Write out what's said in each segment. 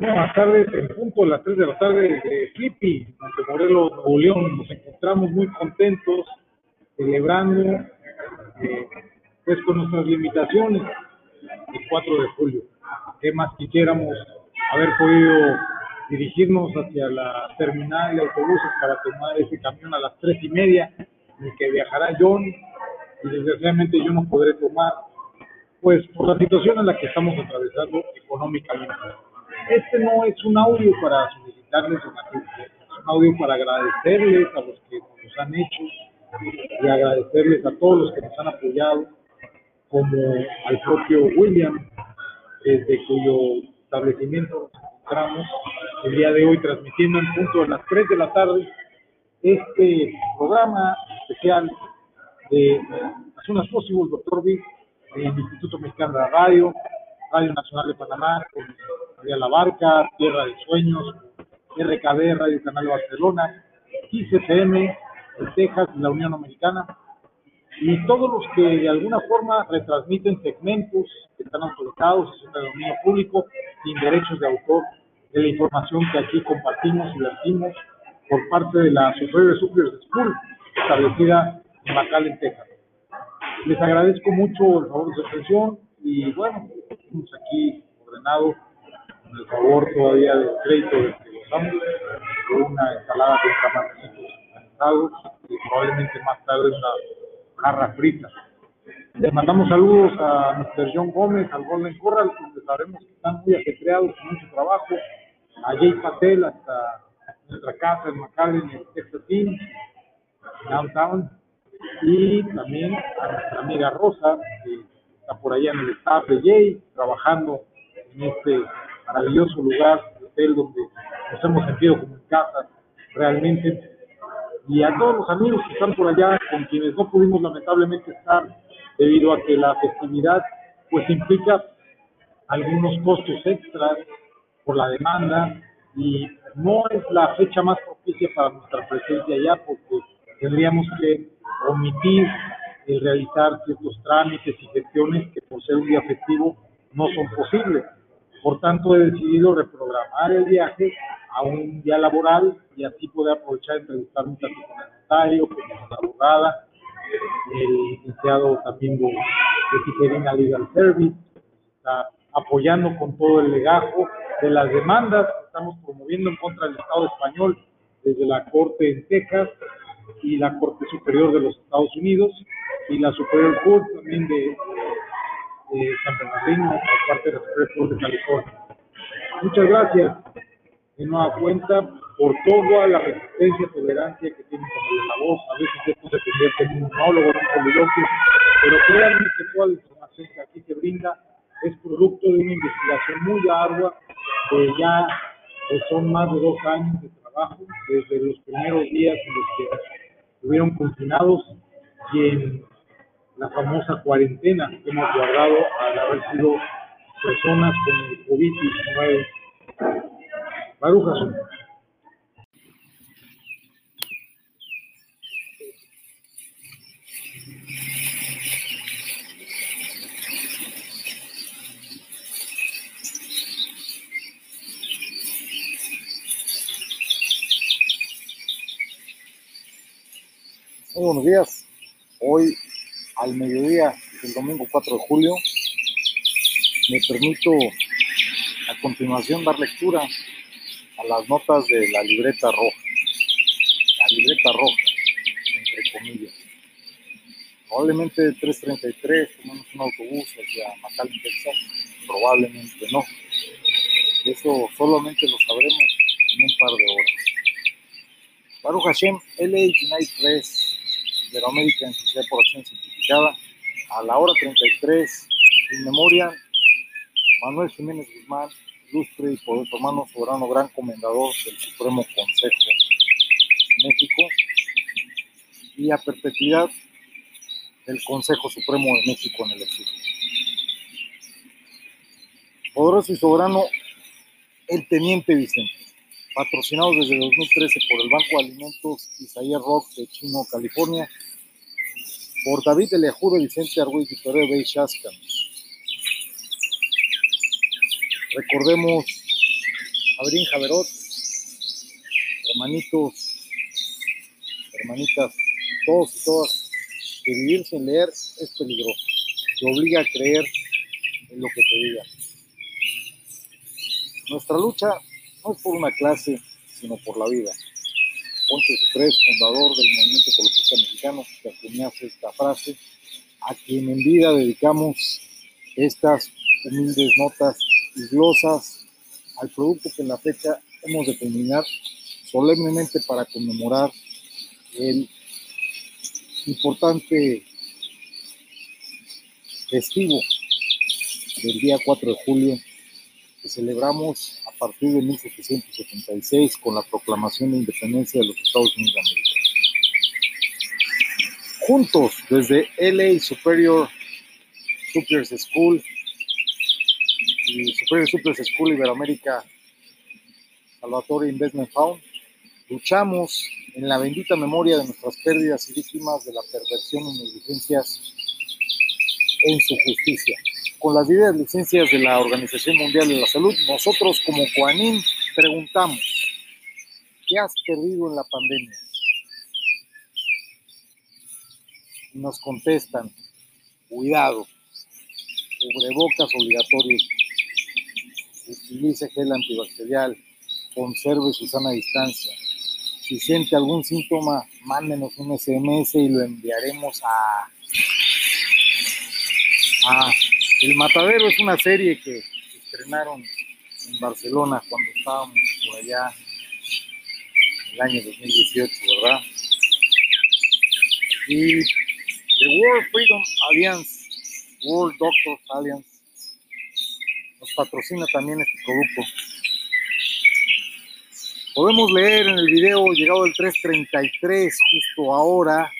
Buenas tardes, en punto de las 3 de la tarde de Flippy, Montemorelos, Nuevo León. Nos encontramos muy contentos, celebrando eh, pues con nuestras limitaciones el 4 de julio. ¿Qué más quisiéramos haber podido dirigirnos hacia la terminal de autobuses para tomar ese camión a las tres y media, en el que viajará John, y desgraciadamente yo no podré tomar, pues por la situación en la que estamos atravesando económicamente. Este no es un audio para solicitarles es un audio para agradecerles a los que nos han hecho y agradecerles a todos los que nos han apoyado, como al propio William, desde cuyo establecimiento nos encontramos el día de hoy transmitiendo en punto de las 3 de la tarde este programa especial de As soon as possible, Doctor Vic, del Instituto Mexicano de la Radio, Radio Nacional de Panamá, con María La Barca, Tierra de Sueños, RKB, Radio Canal Barcelona, ICCM, de Texas la Unión Americana, y todos los que de alguna forma retransmiten segmentos que están autorizados y son de dominio público sin derechos de autor de la información que aquí compartimos y vertimos por parte de la Superior Superior School establecida en McAllen, Texas. Les agradezco mucho el favor de su atención y bueno, estamos aquí ordenados el favor todavía del crédito de que gozamos con una ensalada de camaroncitos y probablemente más tarde una jarra frita. Les mandamos saludos a Mr. John Gómez, al Golden Corral, donde sabemos que están muy ajetreados con mucho trabajo, a Jay Patel hasta nuestra casa en McAllen, en Texas Inn, downtown, y también a nuestra amiga Rosa, que está por allá en el staff de Jay, trabajando en este maravilloso lugar, hotel donde nos hemos sentido como en casa realmente. Y a todos los amigos que están por allá, con quienes no pudimos lamentablemente estar, debido a que la festividad pues implica algunos costos extras por la demanda y no es la fecha más propicia para nuestra presencia allá porque tendríamos que omitir el realizar ciertos trámites y gestiones que por ser un día festivo no son posibles. Por tanto, he decidido reprogramar el viaje a un día laboral y así poder aprovechar entrevistar un con el notario, con la abogada, el licenciado también de, de Tijerina Legal Service, está apoyando con todo el legajo de las demandas que estamos promoviendo en contra del Estado español desde la Corte en Texas y la Corte Superior de los Estados Unidos y la Superior Court también de, San Bernardino por parte de Superior Court de California. Muchas gracias de nueva cuenta por toda la resistencia y tolerancia que tienen con la voz. A veces esto se convierte en un monólogo, en un soliloquio, pero créanme que toda la información que aquí se brinda es producto de una investigación muy ardua que ya pues, son más de dos años de trabajo, desde los primeros días en los que estuvieron confinados y en la famosa cuarentena que hemos guardado al haber sido personas con el COVID-19. Barujas. Buenos días. Hoy al mediodía del domingo 4 de julio me permito a continuación dar lectura a las notas de la libreta roja. La libreta roja, entre comillas. Probablemente 3.33 tomamos un autobús hacia McAllen, Texas. Probablemente no. Eso solamente lo sabremos en un par de horas. Baruch Hashem, LA United Press Iberoamérica en Sociedad por A la hora 33, en memoria, Manuel Jiménez Guzmán, ilustre y poderoso hermano soberano, gran comendador del Supremo Consejo de México, y a perpetuidad del Consejo Supremo de México en el exilio. Poderoso y soberano, el Teniente Vicente patrocinados desde 2013 por el Banco de Alimentos Isaías Rock de Chino, California, por David Elejudo, Vicente Argüez, Victoria Bay Shaskan. Recordemos Abrín Javerot, hermanitos, hermanitas, todos y todas, que vivir sin leer es peligroso. Te obliga a creer en lo que te diga. Nuestra lucha no es por una clase, sino por la vida. Ponte Sucres, fundador del movimiento ecologista mexicano, que acuñaste esta frase, a quien en vida dedicamos estas humildes notas y glosas al producto que en la fecha hemos de culminar solemnemente para conmemorar el importante festivo del día 4 de julio que celebramos partir de 1776 con la proclamación de independencia de los Estados Unidos de América. Juntos, desde LA Superior Superior School y Superior Superior School Iberoamérica Salvatore Investment Fund, luchamos en la bendita memoria de nuestras pérdidas y víctimas de la perversión y negligencias en su justicia. Con las divididas licencias de la Organización Mundial de la Salud, nosotros como Coanim preguntamos, ¿qué has perdido en la pandemia? Y nos contestan, cuidado, cubrebocas obligatorios, utilice gel antibacterial, conserve su sana distancia. Si siente algún síntoma, mándenos un SMS y lo enviaremos a El Matadero es una serie que estrenaron en Barcelona cuando estábamos por allá en el año 2018, ¿verdad? Y The World Freedom Alliance, World Doctors Alliance, nos patrocina también este producto. Podemos leer en el video llegado el 333 justo ahora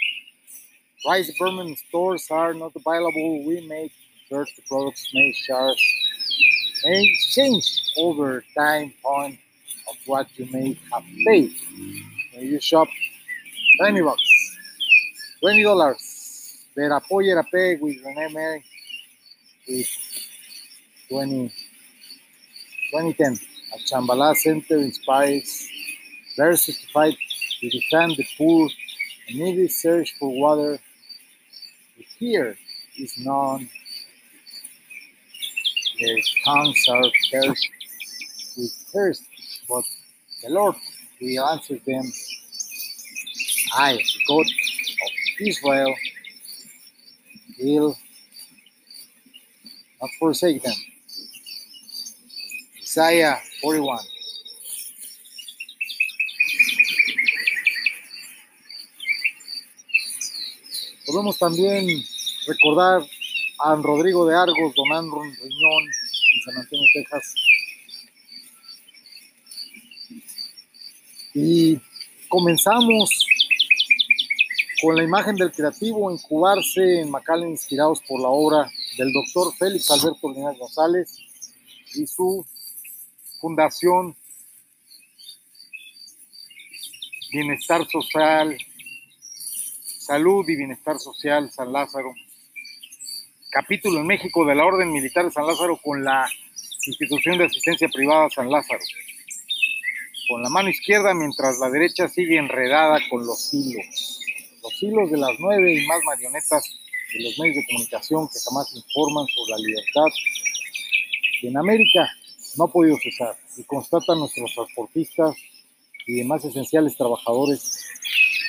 Rice Berman stores are not available. We make sure the products may charge may change over time point of what you may have paid. When you shop 20 bucks, 20 dollars. Verapoyer pay with Rene eh, with 20, 2010. A Chambala Center inspires very certified to defend the poor and needy search for water here is known. Their tongues are cursed with thirst, but the Lord will answer them. I, the God of Israel, will not forsake them. Isaiah 41. Podemos también recordar a Rodrigo de Argos, Don Andro Riñón, en San Antonio, Texas. Y comenzamos con la imagen del creativo incubarse en McAllen, inspirados por la obra del doctor Félix Alberto Linares González y su fundación Bienestar Social Salud y Bienestar Social San Lázaro, capítulo en México de la Orden Militar de San Lázaro con la institución de asistencia privada San Lázaro, con la mano izquierda mientras la derecha sigue enredada con los hilos, los hilos de las nueve y más marionetas de los medios de comunicación que jamás informan sobre la libertad. Que en América no ha podido cesar. Y constatan nuestros transportistas y demás esenciales trabajadores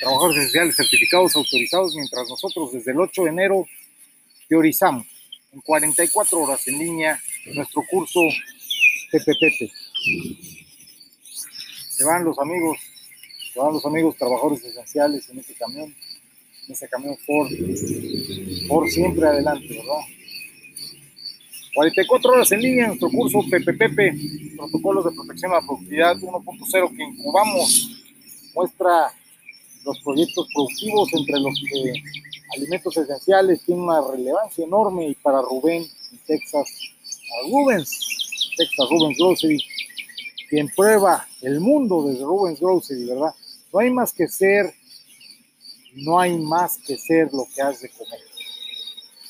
trabajadores esenciales certificados autorizados, mientras nosotros desde el 8 de enero teorizamos en 44 horas en línea nuestro curso PPP. Se van los amigos, se van los amigos trabajadores esenciales en este camión, en ese camión Ford, por siempre adelante, ¿verdad? 44 horas en línea, nuestro curso PPP, Protocolos de Protección a la Productividad 1.0 que incubamos, muestra los proyectos productivos entre los que alimentos esenciales tienen una relevancia enorme y para Rubén en Texas, Rubens, Texas Rubens Grocery, quien prueba el mundo desde Rubens Grocery, ¿verdad? No hay más que ser, no hay más que ser lo que has de comer.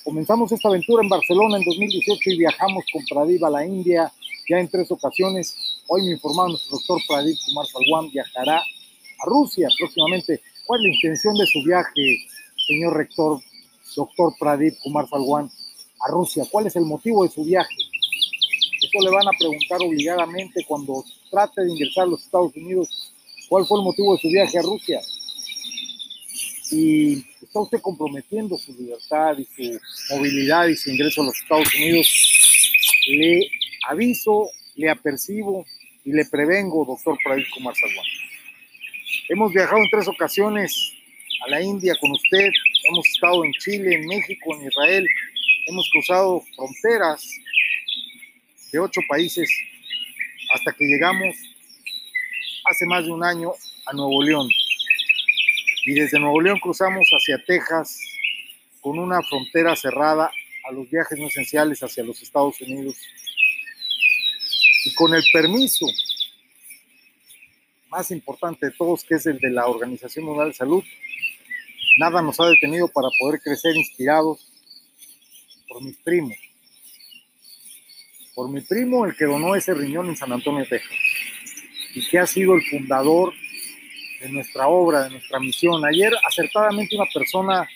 Comenzamos esta aventura en Barcelona en 2018 y viajamos con Pradiva a la India ya en tres ocasiones Hoy me informaron nuestro doctor Pradip Kumar Salwan viajará a Rusia próximamente. ¿Cuál es la intención de su viaje, señor rector, doctor Pradip Kumar Salwan, a Rusia? ¿Cuál es el motivo de su viaje? Eso le van a preguntar obligadamente cuando trate de ingresar a los Estados Unidos. ¿Cuál fue el motivo de su viaje a Rusia? Y está usted comprometiendo su libertad y su movilidad y su ingreso a los Estados Unidos. Le aviso, le apercibo y le prevengo, doctor Pradip Kumar Salwan. Hemos viajado en tres ocasiones a la India con usted, hemos estado en Chile, en México, en Israel, hemos cruzado fronteras de ocho países hasta que llegamos hace más de un año a Nuevo León. Y desde Nuevo León cruzamos hacia Texas con una frontera cerrada a los viajes no esenciales hacia los Estados Unidos. Y con el permiso más importante de todos, que es el de la Organización Mundial de Salud, nada nos ha detenido para poder crecer inspirados por mis primos. Por mi primo, el que donó ese riñón en San Antonio, Texas. Y que ha sido el fundador de nuestra obra, de nuestra misión. Ayer, acertadamente, una persona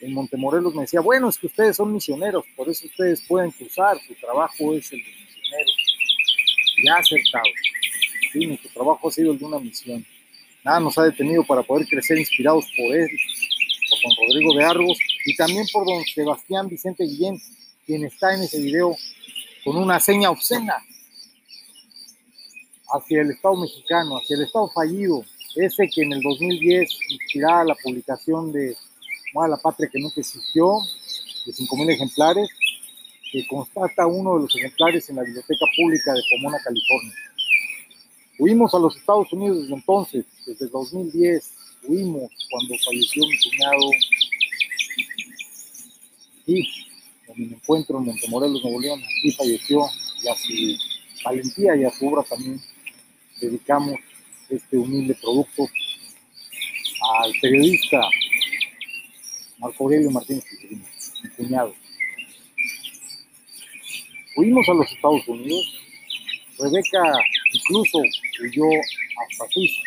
en Montemorelos me decía, bueno, es que ustedes son misioneros, por eso ustedes pueden cruzar, su trabajo es el de misioneros. Ya acertado. Sí, nuestro trabajo ha sido el de una misión. Nada nos ha detenido para poder crecer inspirados por él, don Rodrigo de Argos y también por don Sebastián Vicente Guillén, quien está en ese video con una seña obscena hacia el Estado mexicano, hacia el Estado fallido, ese que en el 2010 inspiraba la publicación de a la patria que nunca existió, de 5.000 ejemplares, que constata uno de los ejemplares en la Biblioteca Pública de Pomona, California. Huimos a los Estados Unidos desde entonces, desde el 2010, huimos cuando falleció mi cuñado y en mi encuentro en Montemorelos, Nuevo León, aquí falleció y a su valentía y a su obra también dedicamos este humilde producto al periodista Marco Aurelio Martínez mi cuñado. Fuimos a los Estados Unidos, Rebeca incluso huyó hasta Suiza.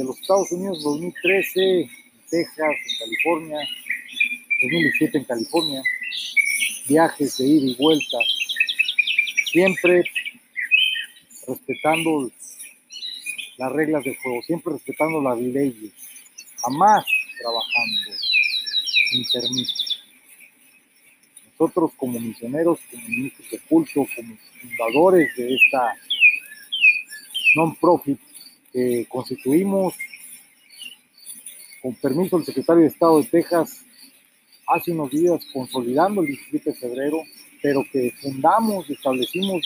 Y de los Estados Unidos 2013, en Texas, en California, 2017 en California, viajes de ida y vuelta, siempre respetando las reglas del juego, siempre respetando las leyes, jamás trabajando sin permiso. Nosotros como misioneros, como ministros de culto, como fundadores de esta non-profit que constituimos con permiso del secretario de Estado de Texas hace unos días consolidando el 17 de febrero, pero que fundamos y establecimos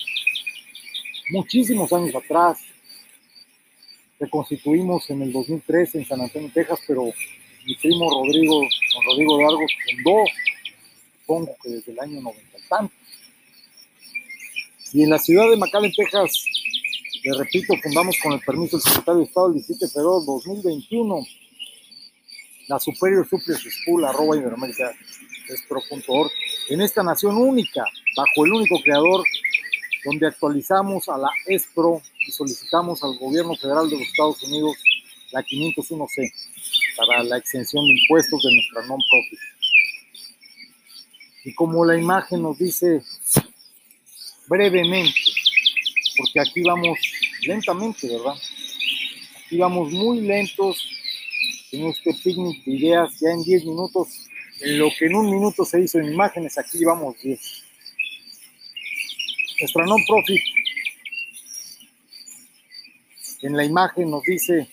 muchísimos años atrás. constituimos en el 2013 en San Antonio, Texas, pero mi primo Rodrigo, don Rodrigo de Argos, fundó, supongo que desde el año 90 y tanto. Y en la ciudad de McAllen, Texas, le repito, fundamos con el permiso del secretario de Estado el 17 de febrero de 2021 la Superior Superior School, arroba iberoamerica.org, en esta nación única, bajo el único creador, donde actualizamos a la ESPRO y solicitamos al gobierno federal de los Estados Unidos la 501C para la exención de impuestos de nuestra non-profit. Y como la imagen nos dice brevemente, porque aquí vamos lentamente, ¿verdad? Aquí vamos muy lentos en este picnic de ideas ya en 10 minutos, en lo que en un minuto se hizo en imágenes, aquí llevamos 10. Nuestra non-profit en la imagen nos dice,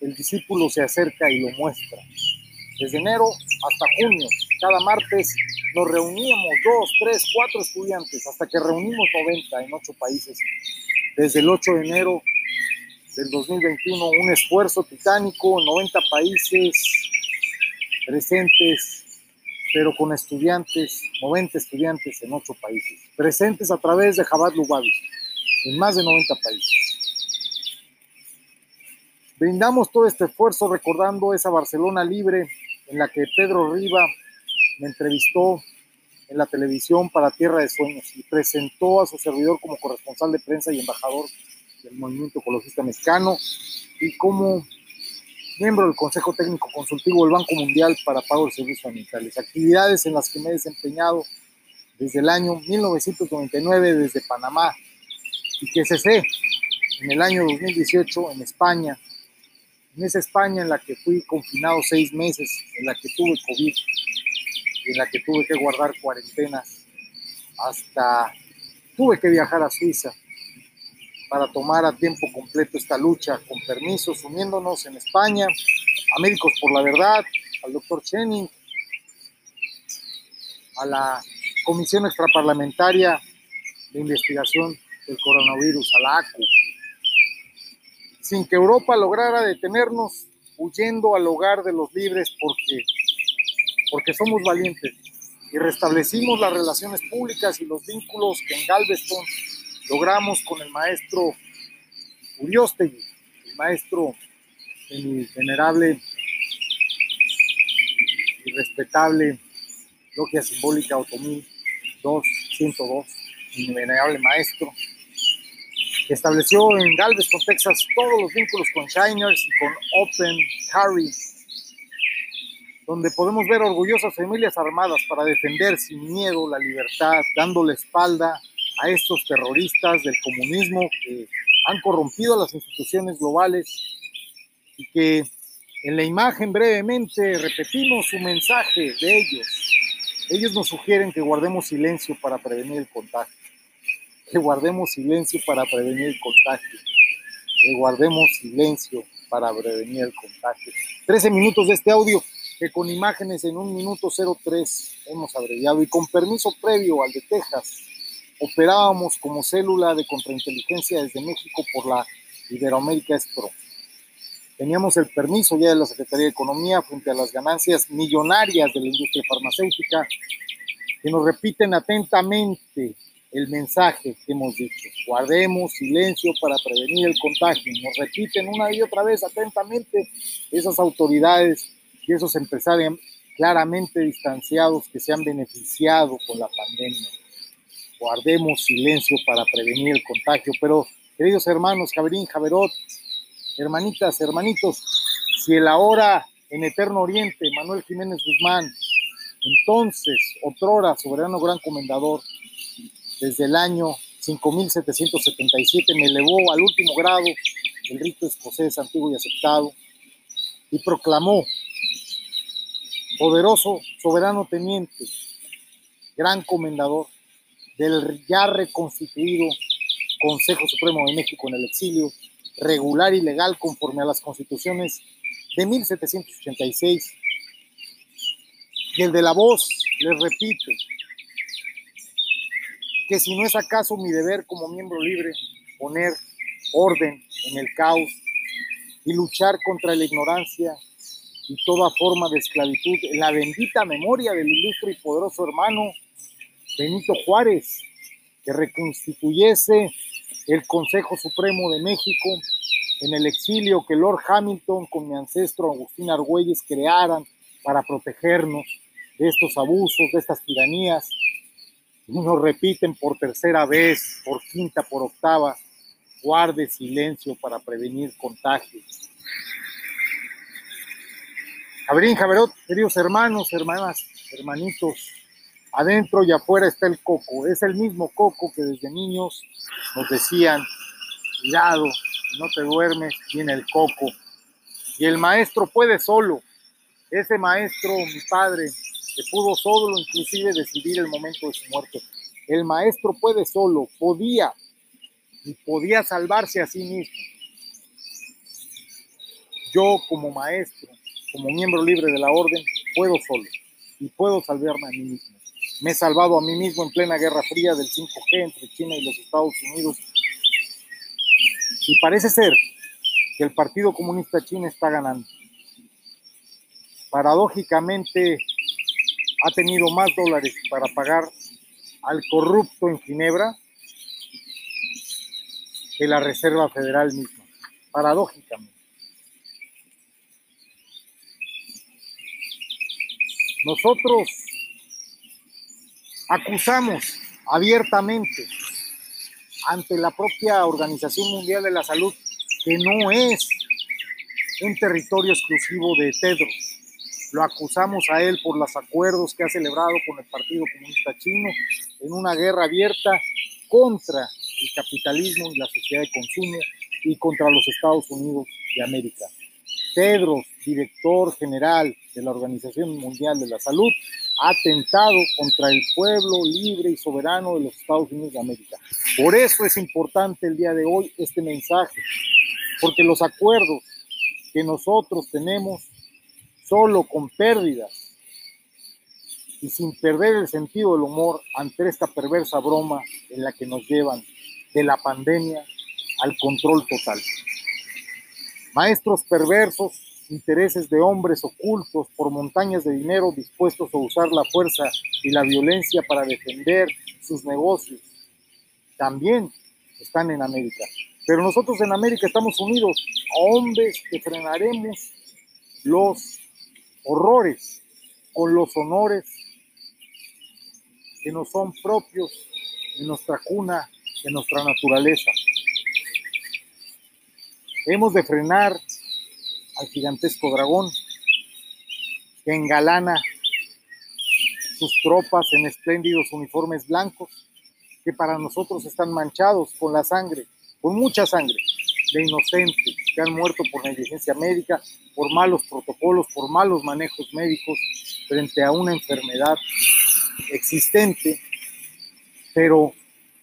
el discípulo se acerca y lo muestra. Desde enero hasta junio, cada martes nos reuníamos dos, tres, cuatro estudiantes, hasta que reunimos 90 en ocho países. Desde el 8 de enero del 2021, un esfuerzo titánico, 90 países presentes, pero con estudiantes, 90 estudiantes en 8 países, presentes a través de Jabad Lubavi, en más de 90 países. Brindamos todo este esfuerzo recordando esa Barcelona libre en la que Pedro Riva me entrevistó en la televisión para Tierra de Sueños y presentó a su servidor como corresponsal de prensa y embajador del Movimiento Ecologista Mexicano y como miembro del Consejo Técnico Consultivo del Banco Mundial para Pago de Servicios Ambientales, actividades en las que me he desempeñado desde el año 1999 desde Panamá y que cesé en el año 2018 en España, en esa España en la que fui confinado seis meses, en la que tuve COVID en la que tuve que guardar cuarentenas hasta tuve que viajar a Suiza para tomar a tiempo completo esta lucha con permisos, uniéndonos en España a Médicos por la Verdad, al doctor Chenning, a la Comisión Extraparlamentaria de Investigación del Coronavirus, a la ACU, sin que Europa lograra detenernos, huyendo al hogar de los libres porque porque somos valientes y restablecimos las relaciones públicas y los vínculos que en Galveston logramos con el maestro Uriostegui, el maestro de mi venerable y respetable logia simbólica Otomí 202, mi venerable maestro, que estableció en Galveston, Texas, todos los vínculos con Shiners y con Open Carry donde podemos ver orgullosas familias armadas para defender sin miedo la libertad, dando la espalda a estos terroristas del comunismo que han corrompido las instituciones globales y que en la imagen brevemente repetimos su mensaje de ellos. Ellos nos sugieren que guardemos silencio para prevenir el contagio, que guardemos silencio para prevenir el contagio, que guardemos silencio para prevenir el contagio. Trece minutos de este audio que con imágenes en un minuto 03 hemos abreviado y con permiso previo al de Texas, operábamos como célula de contrainteligencia desde México por la Iberoamérica Expro. Teníamos el permiso ya de la Secretaría de Economía frente a las ganancias millonarias de la industria farmacéutica que nos repiten atentamente el mensaje que hemos dicho. Guardemos silencio para prevenir el contagio. Nos repiten una y otra vez atentamente esas autoridades y esos empresarios claramente distanciados que se han beneficiado con la pandemia. Guardemos silencio para prevenir el contagio. Pero, queridos hermanos, Javerín, Javerot, hermanitas, hermanitos, si el ahora en Eterno Oriente, Manuel Jiménez Guzmán, entonces, otrora soberano gran comendador, desde el año 5777 me elevó al último grado del rito escocés antiguo y aceptado y proclamó poderoso soberano teniente, gran comendador del ya reconstituido Consejo Supremo de México en el exilio, regular y legal conforme a las constituciones de 1786. Y el de la voz, les repito, que si no es acaso mi deber como miembro libre poner orden en el caos y luchar contra la ignorancia y toda forma de esclavitud en la bendita memoria del ilustre y poderoso hermano Benito Juárez, que reconstituyese el Consejo Supremo de México en el exilio que Lord Hamilton con mi ancestro Agustín Argüelles crearan para protegernos de estos abusos, de estas tiranías. Y nos repiten por tercera vez, por quinta, por octava, guarde silencio para prevenir contagios. Javerín, Javerot, queridos hermanos, hermanas, hermanitos, adentro y afuera está el coco. Es el mismo coco que desde niños nos decían, cuidado, no te duermes, viene el coco. Y el maestro puede solo. Ese maestro, mi padre, que pudo solo inclusive decidir el momento de su muerte. El maestro puede solo, podía, y podía salvarse a sí mismo. Yo como maestro como miembro libre de la orden, puedo solo y puedo salvarme a mí mismo. Me he salvado a mí mismo en plena guerra fría del 5G entre China y los Estados Unidos. Y parece ser que el Partido Comunista Chino está ganando. Paradójicamente ha tenido más dólares para pagar al corrupto en Ginebra que la Reserva Federal misma. Paradójicamente. Nosotros Acusamos abiertamente ante la propia Organización Mundial de la Salud que no es un territorio exclusivo de Tedros. Lo acusamos a él por los acuerdos que ha celebrado con el Partido Comunista Chino en una guerra abierta contra el capitalismo y la sociedad de consumo y contra los Estados Unidos de América. Tedros, director general de la Organización Mundial de la Salud, ha atentado contra el pueblo libre y soberano de los Estados Unidos de América. Por eso es importante el día de hoy este mensaje, porque los acuerdos que nosotros tenemos solo con pérdidas y sin perder el sentido del humor ante esta perversa broma en la que nos llevan de la pandemia al control total. Maestros perversos, intereses de hombres ocultos por montañas de dinero dispuestos a usar la fuerza y la violencia para defender sus negocios, también están en América. Pero nosotros en América estamos unidos a hombres que frenaremos los horrores con los honores que nos son propios de nuestra cuna, de nuestra naturaleza. Hemos de frenar al gigantesco dragón que engalana sus tropas en espléndidos uniformes blancos que para nosotros están manchados con la sangre, con mucha sangre de inocentes que han muerto por negligencia médica, por malos protocolos, por malos manejos médicos frente a una enfermedad existente, pero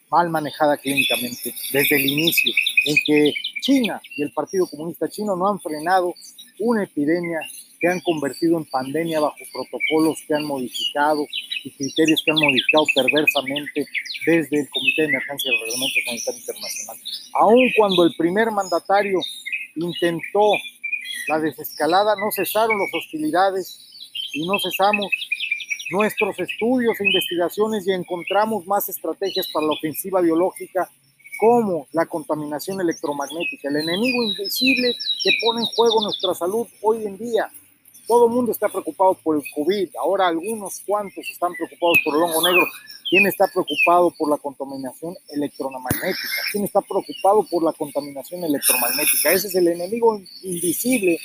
mal manejada clínicamente desde el inicio, en que China y el Partido Comunista Chino no han frenado una epidemia que han convertido en pandemia bajo protocolos que han modificado y criterios que han modificado perversamente desde el Comité de Emergencia del Reglamento Sanitario Internacional. Aun cuando el primer mandatario intentó la desescalada, no cesaron las hostilidades y no cesamos nuestros estudios e investigaciones y encontramos más estrategias para la ofensiva biológica como la contaminación electromagnética, el enemigo invisible que pone en juego nuestra salud hoy en día. Todo el mundo está preocupado por el COVID, ahora algunos cuantos están preocupados por el hongo negro. ¿Quién está preocupado por la contaminación electromagnética? ¿Quién está preocupado por la contaminación electromagnética? Ese es el enemigo invisible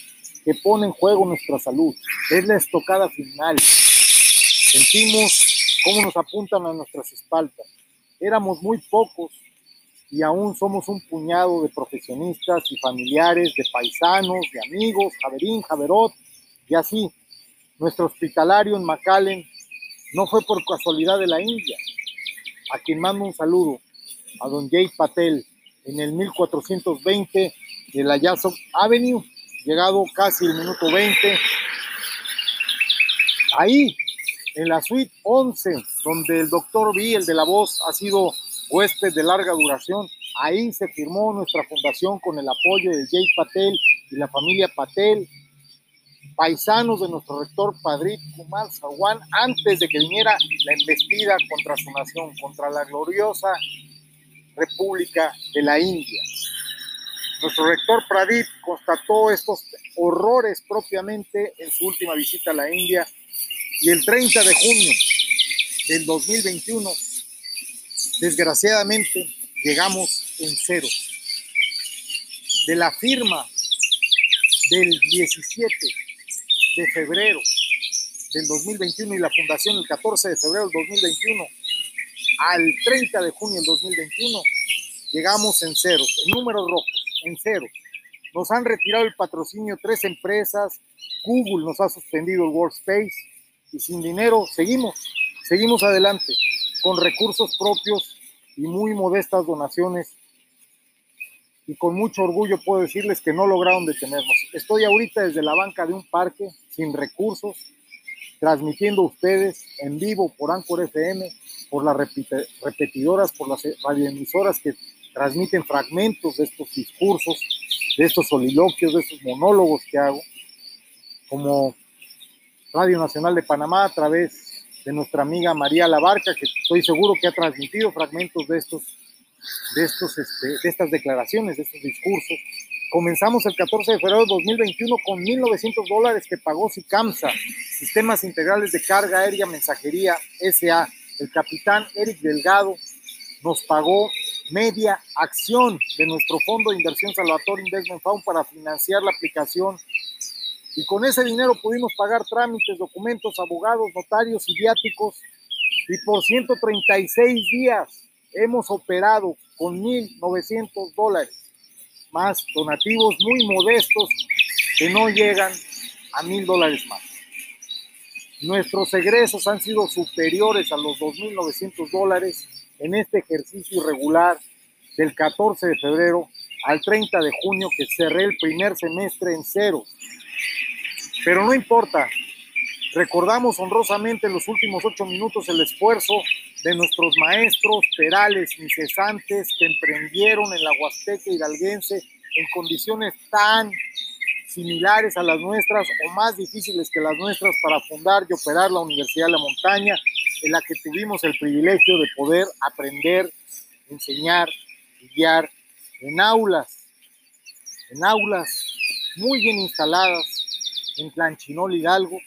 que pone en juego nuestra salud. Es la estocada final. Sentimos cómo nos apuntan a nuestras espaldas. Éramos muy pocos y aún somos un puñado de profesionistas y familiares, de paisanos, de amigos, Javerín, Javerot, y así. Nuestro hospitalario en McAllen no fue por casualidad de la India, a quien mando un saludo, a don Jay Patel, en el 1420 de la Yasok Avenue, llegado casi el minuto 20. Ahí, en la suite 11, donde el doctor B, el de la voz, ha sido huésped de larga duración. Ahí se firmó nuestra fundación con el apoyo de Jay Patel y la familia Patel, paisanos de nuestro rector Padrit Kumar Sawan, antes de que viniera la embestida contra su nación, contra la gloriosa República de la India. Nuestro rector Pradip constató estos horrores propiamente en su última visita a la India y el 30 de junio del 2021 Desgraciadamente, llegamos en cero. De la firma del 17 de febrero del 2021 y la fundación el 14 de febrero del 2021 al 30 de junio del 2021, llegamos en cero, en números rojos, en cero. Nos han retirado el patrocinio tres empresas, Google nos ha suspendido el Workspace y sin dinero seguimos, seguimos adelante con recursos propios y muy modestas donaciones. Y con mucho orgullo puedo decirles que no lograron detenernos. Estoy ahorita desde la banca de un parque, sin recursos, transmitiendo ustedes en vivo por Anchor FM, por las repetidoras, por las radioemisoras que transmiten fragmentos de estos discursos, de estos soliloquios, de estos monólogos que hago, como Radio Nacional de Panamá a través de nuestra amiga María Labarca, que estoy seguro que ha transmitido fragmentos de estos, de estos, este, de estas declaraciones, de estos discursos. Comenzamos el 14 de febrero de 2021 con 1.900 dólares que pagó SICAMSA, Sistemas Integrales de Carga Aérea Mensajería SA, el capitán Eric Delgado nos pagó media acción de nuestro fondo de inversión Salvatore Investment Fund para financiar la aplicación. Y con ese dinero pudimos pagar trámites, documentos, abogados, notarios y viáticos. Y por 136 días hemos operado con 1.900 dólares, más donativos muy modestos que no llegan a 1.000 dólares más. Nuestros egresos han sido superiores a los 2.900 dólares en este ejercicio irregular del 14 de febrero al 30 de junio que cerré el primer semestre en cero. Pero no importa, recordamos honrosamente en los últimos ocho minutos el esfuerzo de nuestros maestros perales incesantes que emprendieron en la Huasteca hidalguense en condiciones tan similares a las nuestras o más difíciles que las nuestras para fundar y operar la Universidad de la Montaña, en la que tuvimos el privilegio de poder aprender, enseñar guiar en aulas, en aulas muy bien instaladas en Tlanchinol Hidalgo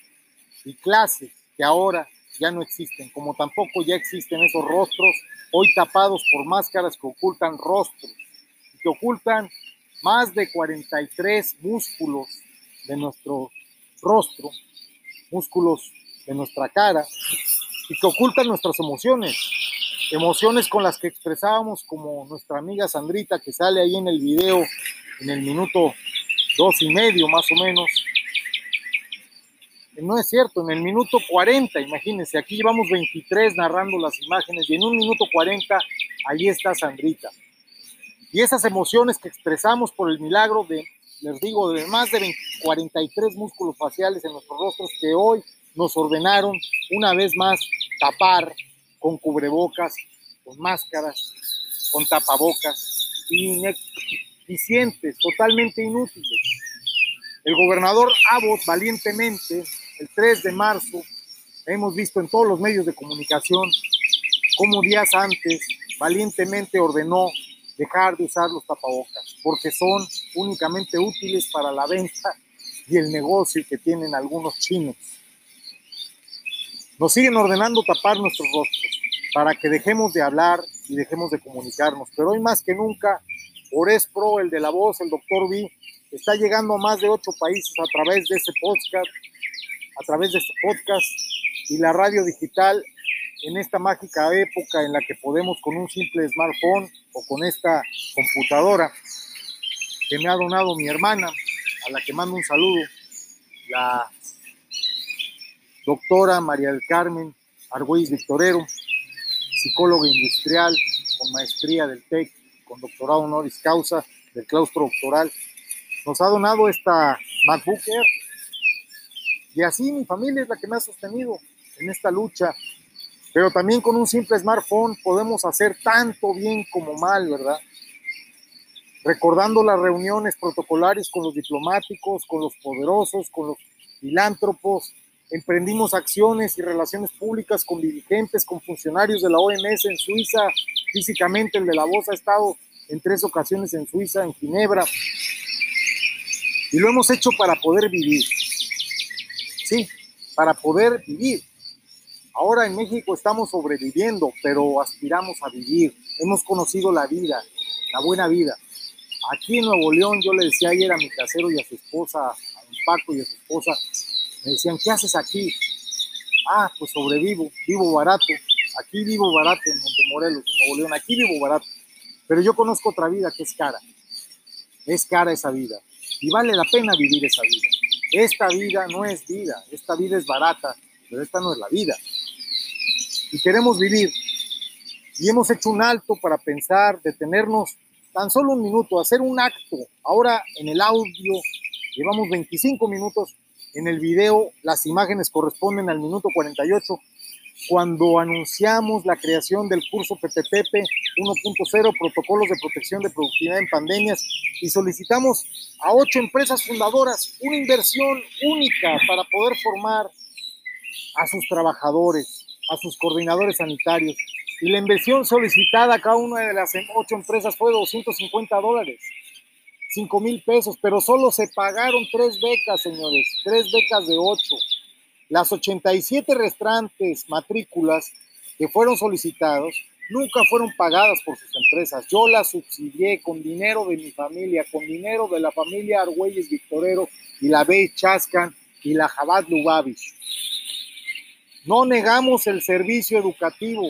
y clases que ahora ya no existen, como tampoco ya existen esos rostros hoy tapados por máscaras que ocultan rostros, que ocultan más de 43 músculos de nuestro rostro, músculos de nuestra cara, y que ocultan nuestras emociones, emociones con las que expresábamos como nuestra amiga Sandrita que sale ahí en el video en el minuto dos y medio más o menos. No es cierto, en el minuto 40, imagínense, aquí llevamos 23 narrando las imágenes y en un minuto 40 ahí está Sandrita. Y esas emociones que expresamos por el milagro de, les digo, de más de 43 músculos faciales en nuestros rostros que hoy nos ordenaron una vez más tapar con cubrebocas, con máscaras, con tapabocas, ineficientes, totalmente inútiles. El gobernador Abbott valientemente, el 3 de marzo, hemos visto en todos los medios de comunicación cómo días antes valientemente ordenó dejar de usar los tapabocas, porque son únicamente útiles para la venta y el negocio que tienen algunos chinos. Nos siguen ordenando tapar nuestros rostros para que dejemos de hablar y dejemos de comunicarnos, pero hoy más que nunca, Ores Pro, el de la voz, el doctor V, está llegando a más de ocho países a través de este podcast, a través de este podcast y la radio digital en esta mágica época en la que podemos con un simple smartphone o con esta computadora que me ha donado mi hermana, a la que mando un saludo, la doctora María del Carmen Argüelles Victorero, psicóloga industrial con maestría del TEC, con doctorado honoris causa del claustro doctoral, nos ha donado esta MacBook Air. Y así mi familia es la que me ha sostenido en esta lucha. Pero también con un simple smartphone podemos hacer tanto bien como mal, ¿verdad? Recordando las reuniones protocolares con los diplomáticos, con los poderosos, con los filántropos, emprendimos acciones y relaciones públicas con dirigentes, con funcionarios de la OMS en Suiza, físicamente el de la voz ha estado en tres ocasiones en Suiza, en Ginebra, y lo hemos hecho para poder vivir, sí, para poder vivir. Ahora en México estamos sobreviviendo, pero aspiramos a vivir. Hemos conocido la vida, la buena vida. Aquí en Nuevo León, yo le decía ayer a mi casero y a su esposa, a un Paco y a su esposa, me decían, ¿qué haces aquí? Ah, pues sobrevivo, vivo barato. Aquí vivo barato en Montemorelos, en Nuevo León, aquí vivo barato. Pero yo conozco otra vida que es cara. Es cara esa vida. Y vale la pena vivir esa vida. Esta vida no es vida, esta vida es barata, pero esta no es la vida y queremos vivir. Y hemos hecho un alto para pensar, detenernos tan solo un minuto, hacer un acto. Ahora en el audio llevamos 25 minutos, en el video las imágenes corresponden al minuto 48, cuando anunciamos la creación del curso PPPP 1.0, Protocolos de Protección de Productividad en Pandemias, y solicitamos a ocho empresas fundadoras una inversión única para poder formar a sus trabajadores a sus coordinadores sanitarios. Y la inversión solicitada a cada una de las ocho empresas fue 250 dólares, 5 mil pesos, pero solo se pagaron tres becas, señores, tres becas de ocho. Las 87 restantes matrículas que fueron solicitados nunca fueron pagadas por sus empresas. Yo las subsidié con dinero de mi familia, con dinero de la familia Argüelles Victorero y la Bey Chascan y la Jabad Lubavitch. No negamos el servicio educativo.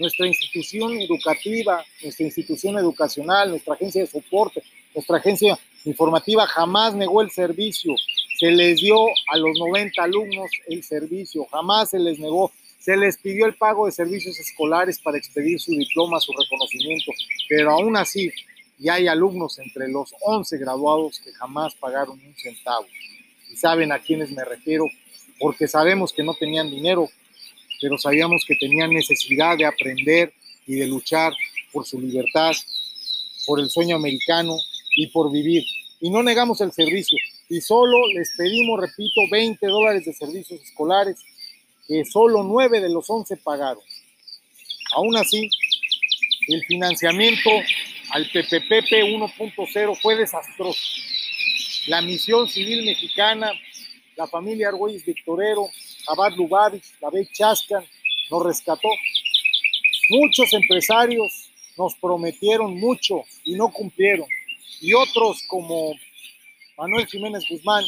Nuestra institución educativa, nuestra institución educacional, nuestra agencia de soporte, nuestra agencia informativa jamás negó el servicio. Se les dio a los 90 alumnos el servicio, jamás se les negó. Se les pidió el pago de servicios escolares para expedir su diploma, su reconocimiento, pero aún así ya hay alumnos entre los 11 graduados que jamás pagaron un centavo. Y saben a quiénes me refiero, porque sabemos que no tenían dinero, pero sabíamos que tenían necesidad de aprender y de luchar por su libertad, por el sueño americano y por vivir. Y no negamos el servicio, y solo les pedimos, repito, 20 dólares de servicios escolares, que solo 9 de los 11 pagaron. Aún así, el financiamiento al PPPP 1.0 fue desastroso. La misión civil mexicana, la familia Argüelles Victorero, Abad Lubavitch, David Chascan, nos rescató. Muchos empresarios nos prometieron mucho y no cumplieron. Y otros como Manuel Jiménez Guzmán,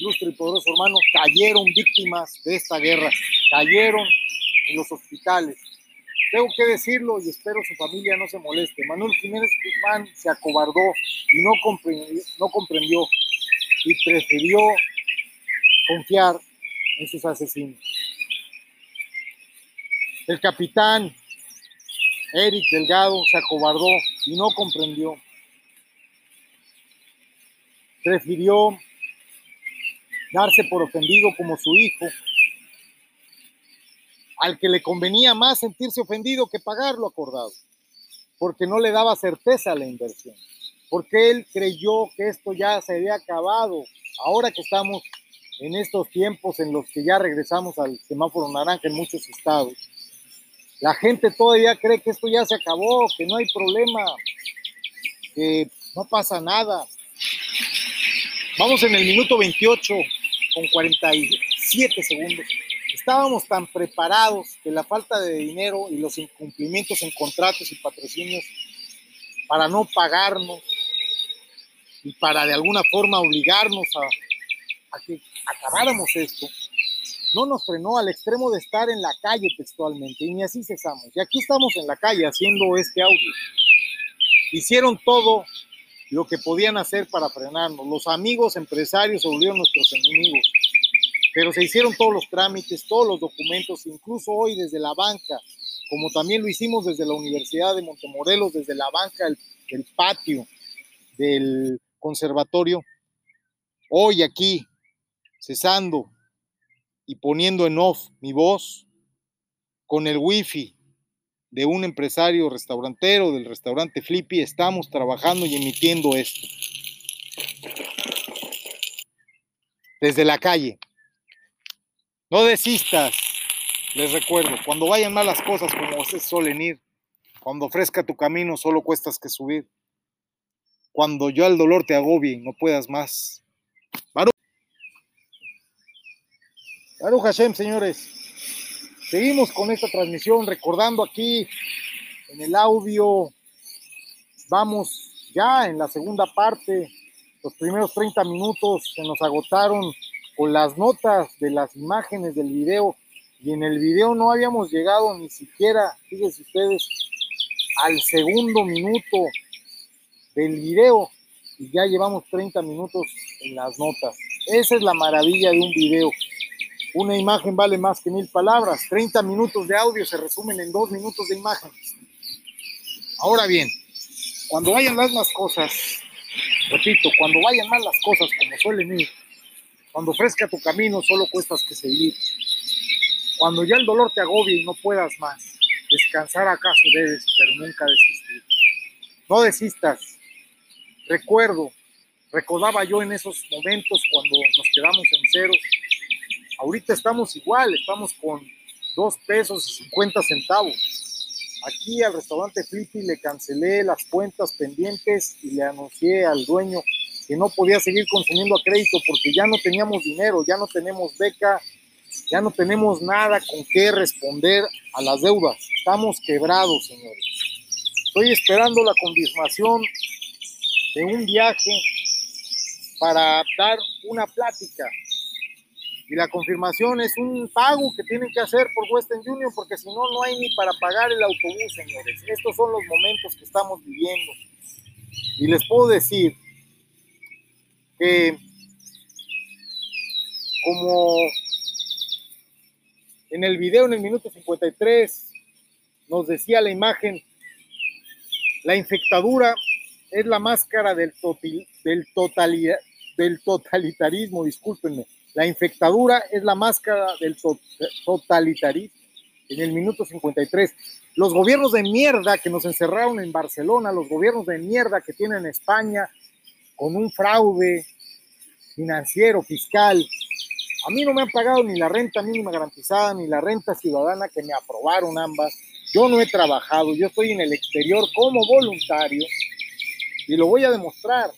ilustre y poderoso hermano, cayeron víctimas de esta guerra, cayeron en los hospitales. Tengo que decirlo y espero su familia no se moleste. Manuel Jiménez Guzmán se acobardó y no comprendió, no comprendió y prefirió confiar en sus asesinos. El capitán Eric Delgado se acobardó y no comprendió. Prefirió darse por ofendido como su hijo, al que le convenía más sentirse ofendido que pagar lo acordado, porque no le daba certeza la inversión, porque él creyó que esto ya se había acabado, ahora que estamos en estos tiempos en los que ya regresamos al semáforo naranja en muchos estados. La gente todavía cree que esto ya se acabó, que no hay problema, que no pasa nada. Vamos en el minuto 28 con 47 segundos. Estábamos tan preparados que la falta de dinero y los incumplimientos en contratos y patrocinios para no pagarnos y para de alguna forma obligarnos a, a que acabáramos esto, no nos frenó al extremo de estar en la calle textualmente y ni así cesamos. Y aquí estamos en la calle haciendo este audio. Hicieron todo lo que podían hacer para frenarnos. Los amigos empresarios se volvieron nuestros enemigos, pero se hicieron todos los trámites, todos los documentos, incluso hoy desde la banca, como también lo hicimos desde la Universidad de Montemorelos, desde la banca del, del patio del conservatorio. Hoy aquí, cesando y poniendo en off mi voz, con el wifi de un empresario restaurantero del restaurante Flippy, estamos trabajando y emitiendo esto. Desde la calle. No desistas, les recuerdo, cuando vayan mal las cosas como ustedes suelen ir, cuando ofrezca tu camino solo cuestas que subir, cuando yo el dolor te agobie no puedas más. Baruch, Baruch Hashem, señores. Seguimos con esta transmisión, recordando aquí en el audio, vamos ya en la segunda parte, los primeros 30 minutos se nos agotaron con las notas de las imágenes del video y en el video no habíamos llegado ni siquiera, fíjense ustedes, al segundo minuto del video y ya llevamos 30 minutos en las notas. Esa es la maravilla de un video. Una imagen vale más que mil palabras. 30 minutos de audio se resumen en dos minutos de imagen. Ahora bien, cuando vayan mal las cosas, repito, cuando vayan mal las cosas como suelen ir, cuando ofrezca tu camino solo cuestas que seguir, cuando ya el dolor te agobie y no puedas más, descansar acaso debes, pero nunca desistir. No desistas. Recuerdo, recordaba yo en esos momentos cuando nos quedamos en ceros, Ahorita estamos igual, estamos con dos pesos y 50 centavos. Aquí al restaurante Flippy le cancelé las cuentas pendientes y le anuncié al dueño que no podía seguir consumiendo a crédito porque ya no teníamos dinero, ya no tenemos beca, Ya no tenemos nada con qué responder a las deudas. Estamos quebrados, señores. Estoy esperando la confirmación de un viaje para dar una plática. Y la confirmación es un pago que tienen que hacer por Western Union, porque si no, no hay ni para pagar el autobús, señores. Estos son los momentos que estamos viviendo. Y les puedo decir que como en el video en el minuto 53 nos decía la imagen, la infectadura es la máscara del, del, del totalitarismo, discúlpenme. La infectadura es la máscara del totalitarismo. En el minuto 53. Los gobiernos de mierda que nos encerraron en Barcelona, los gobiernos de mierda que tienen España con un fraude financiero, fiscal. A mí no me han pagado ni la renta mínima garantizada ni la renta ciudadana que me aprobaron ambas. Yo no he trabajado, yo estoy en el exterior como voluntario y lo voy a demostrar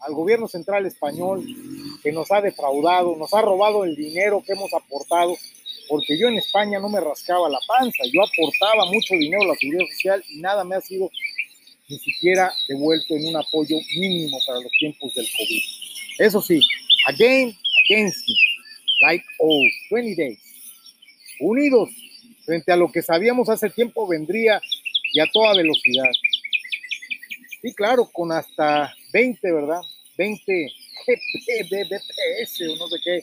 al gobierno central español que nos ha defraudado, nos ha robado el dinero que hemos aportado, porque yo en España no me rascaba la panza, yo aportaba mucho dinero a la seguridad social y nada me ha sido ni siquiera devuelto en un apoyo mínimo para los tiempos del COVID. Eso sí, again, against me, like all 20 days, unidos frente a lo que sabíamos hace tiempo vendría y a toda velocidad. Sí, claro, con hasta 20, ¿verdad? 20 Gbps o no sé qué,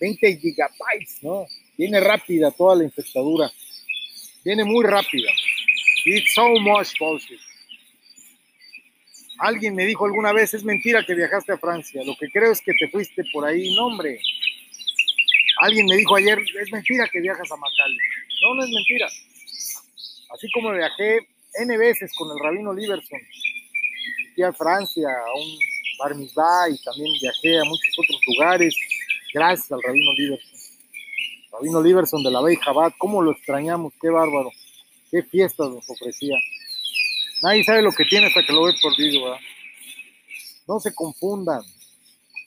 20 gigabytes, ¿no? Viene rápida toda la infectadura. Viene muy rápida. It's so much bullshit. Alguien me dijo alguna vez, es mentira que viajaste a Francia. Lo que creo es que te fuiste por ahí. No, hombre. Alguien me dijo ayer, es mentira que viajas a Macale. No, no es mentira. Así como viajé N veces con el rabino Liberson fui a Francia, a un bar y también viajé a muchos otros lugares, gracias al Rabino Liberson. Rabino Liberson de la Bey Jabat, cómo lo extrañamos, qué bárbaro, qué fiestas nos ofrecía. Nadie sabe lo que tiene hasta que lo ve perdido, ¿verdad? No se confundan.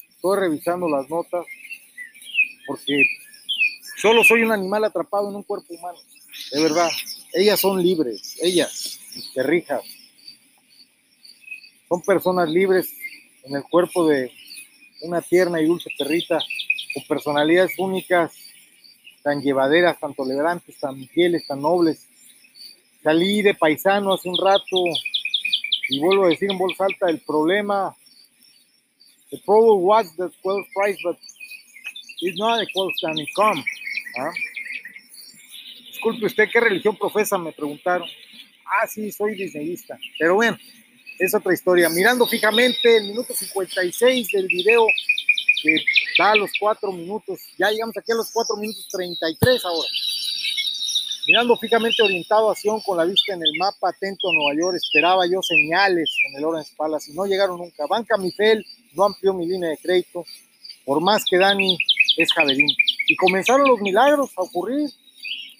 Estoy revisando las notas porque solo soy un animal atrapado en un cuerpo humano. De verdad, ellas son libres, ellas, mis perrijas, son personas libres en el cuerpo de una tierna y dulce perrita, con personalidades únicas, tan llevaderas, tan tolerantes, tan fieles, tan nobles. Salí de paisano hace un rato y vuelvo a decir en voz alta, el problema, the problem was the well price, but it's not equal standing come. ¿ah? Disculpe usted, ¿qué religión profesa? Me preguntaron. Ah, sí, soy disneyista. Pero bueno, es otra historia. Mirando fijamente el minuto 56 del video, que da los 4 minutos, ya llegamos aquí a los 4 minutos 33 ahora. Mirando fijamente orientado a Sion con la vista en el mapa atento a Nueva York, esperaba yo señales en el Orange Palace y no llegaron nunca. Banca Mifel no amplió mi línea de crédito, por más que Dani es Javerín. Y comenzaron los milagros a ocurrir.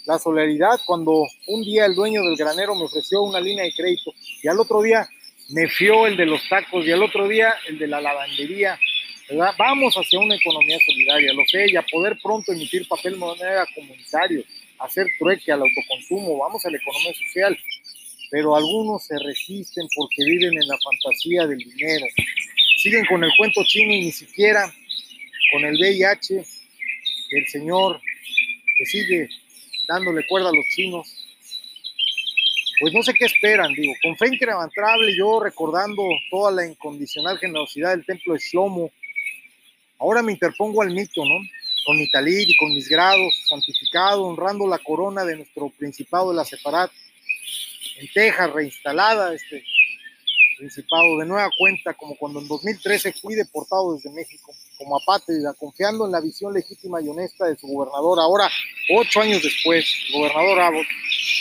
La solidaridad cuando un día el dueño del granero me ofreció una línea de crédito y al otro día me fió el de los tacos y el otro día el de la lavandería. Vamos hacia una economía solidaria, lo sé, y a poder pronto emitir papel moneda comunitario, hacer trueque al autoconsumo, vamos a la economía social. Pero algunos se resisten porque viven en la fantasía del dinero. Siguen con el cuento chino y ni siquiera con el VIH del señor que sigue dándole cuerda a los chinos pues no sé qué esperan, digo, con fe incrementable, yo recordando toda la incondicional generosidad del templo de Shlomo, ahora me interpongo al mito, ¿no? Con mi talit y con mis grados, santificado, honrando la corona de nuestro principado de la Separat, en Texas, reinstalada, este principado de nueva cuenta, como cuando en 2013 fui deportado desde México, como apátrida, confiando en la visión legítima y honesta de su gobernador, ahora, ocho años después, gobernador Abbott,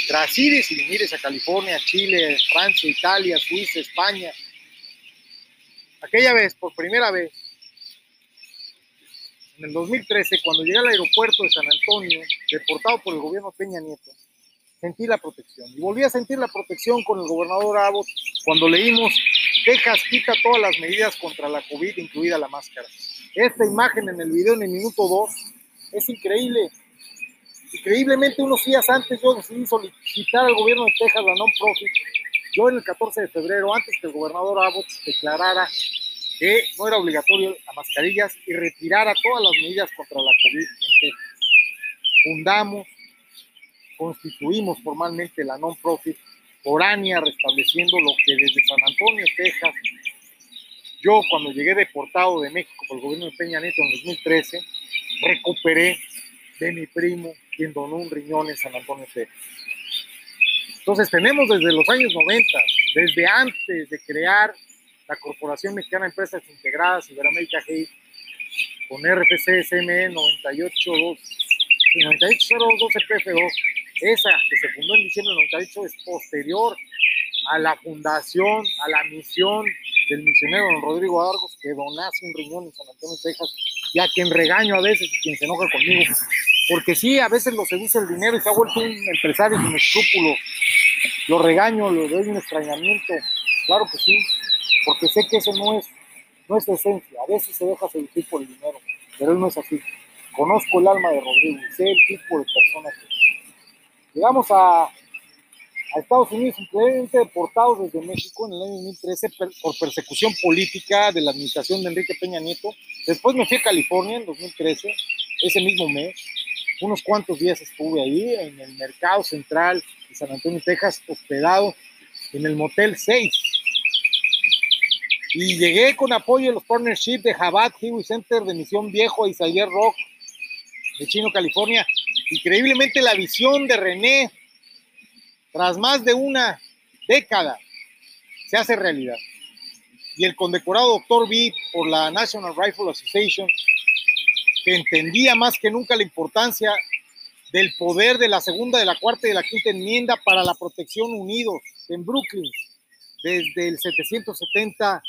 tras y mires a California, Chile, Francia, Italia, Suiza, España. Aquella vez, por primera vez, en el 2013, cuando llegué al aeropuerto de San Antonio, deportado por el gobierno Peña Nieto, sentí la protección. Y volví a sentir la protección con el gobernador Abbott cuando leímos, Texas quita todas las medidas contra la COVID, incluida la máscara. Esta imagen en el video en el minuto 2 Es increíble. Increíblemente, unos días antes yo decidí solicitar al gobierno de Texas la non-profit. Yo en el 14 de febrero, antes que el gobernador Abbott declarara que no era obligatorio las mascarillas y retirara todas las medidas contra la COVID en Fundamos, constituimos formalmente la non-profit foránea, restableciendo lo que desde San Antonio, Texas, yo cuando llegué deportado de México por el gobierno de Peña Nieto en 2013, recuperé de mi primo quien donó un riñón en San Antonio, Texas. Entonces tenemos desde los años 90, desde antes de crear la Corporación Mexicana de Empresas Integradas, Iberoamérica G, con RFC SME 982, 9802 CPF2, esa que se fundó en diciembre del 98 es posterior a la fundación, a la misión del misionero don Rodrigo Argos, que donase un riñón en San Antonio, Texas, y a quien regaño a veces y quien se enoja conmigo, porque sí, a veces lo seduce el dinero y se ha vuelto un empresario sin escrúpulos. Lo regaño, le doy un extrañamiento, claro que sí, porque sé que eso no es, no es esencia, a veces se deja seducir por el dinero, pero él no es así. Conozco el alma de Rodrigo y sé el tipo de persona que Llegamos a, a Estados Unidos increíblemente deportados desde México en el año 2013 por persecución política de la administración de Enrique Peña Nieto. Después me fui a California en 2013, ese mismo mes. Unos cuantos días estuve ahí en el mercado central de San Antonio, Texas, hospedado en el Motel 6. Y llegué con apoyo de los partnerships de Jabat Highway Center de Misión Viejo Isaías Rock de Chino, California, Increíblemente la visión de René, tras más de una década, se hace realidad. Y el condecorado doctor B por la National Rifle Association, que entendía más que nunca la importancia del poder de la segunda, de la cuarta y de la quinta enmienda para la protección unidos en Brooklyn desde el 770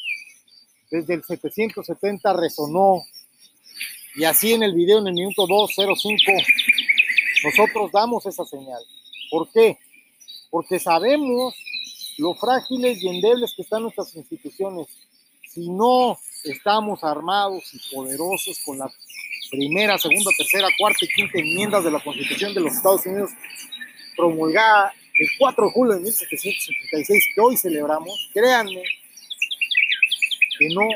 desde el 770 resonó y así en el video en el minuto 205 nosotros damos esa señal. ¿Por qué? Porque sabemos lo frágiles y endebles que están nuestras instituciones. Si no estamos armados y poderosos con la primera, segunda, tercera, cuarta y quinta enmiendas de la Constitución de los Estados Unidos promulgada el 4 de julio de 1776 que hoy celebramos, créanme que no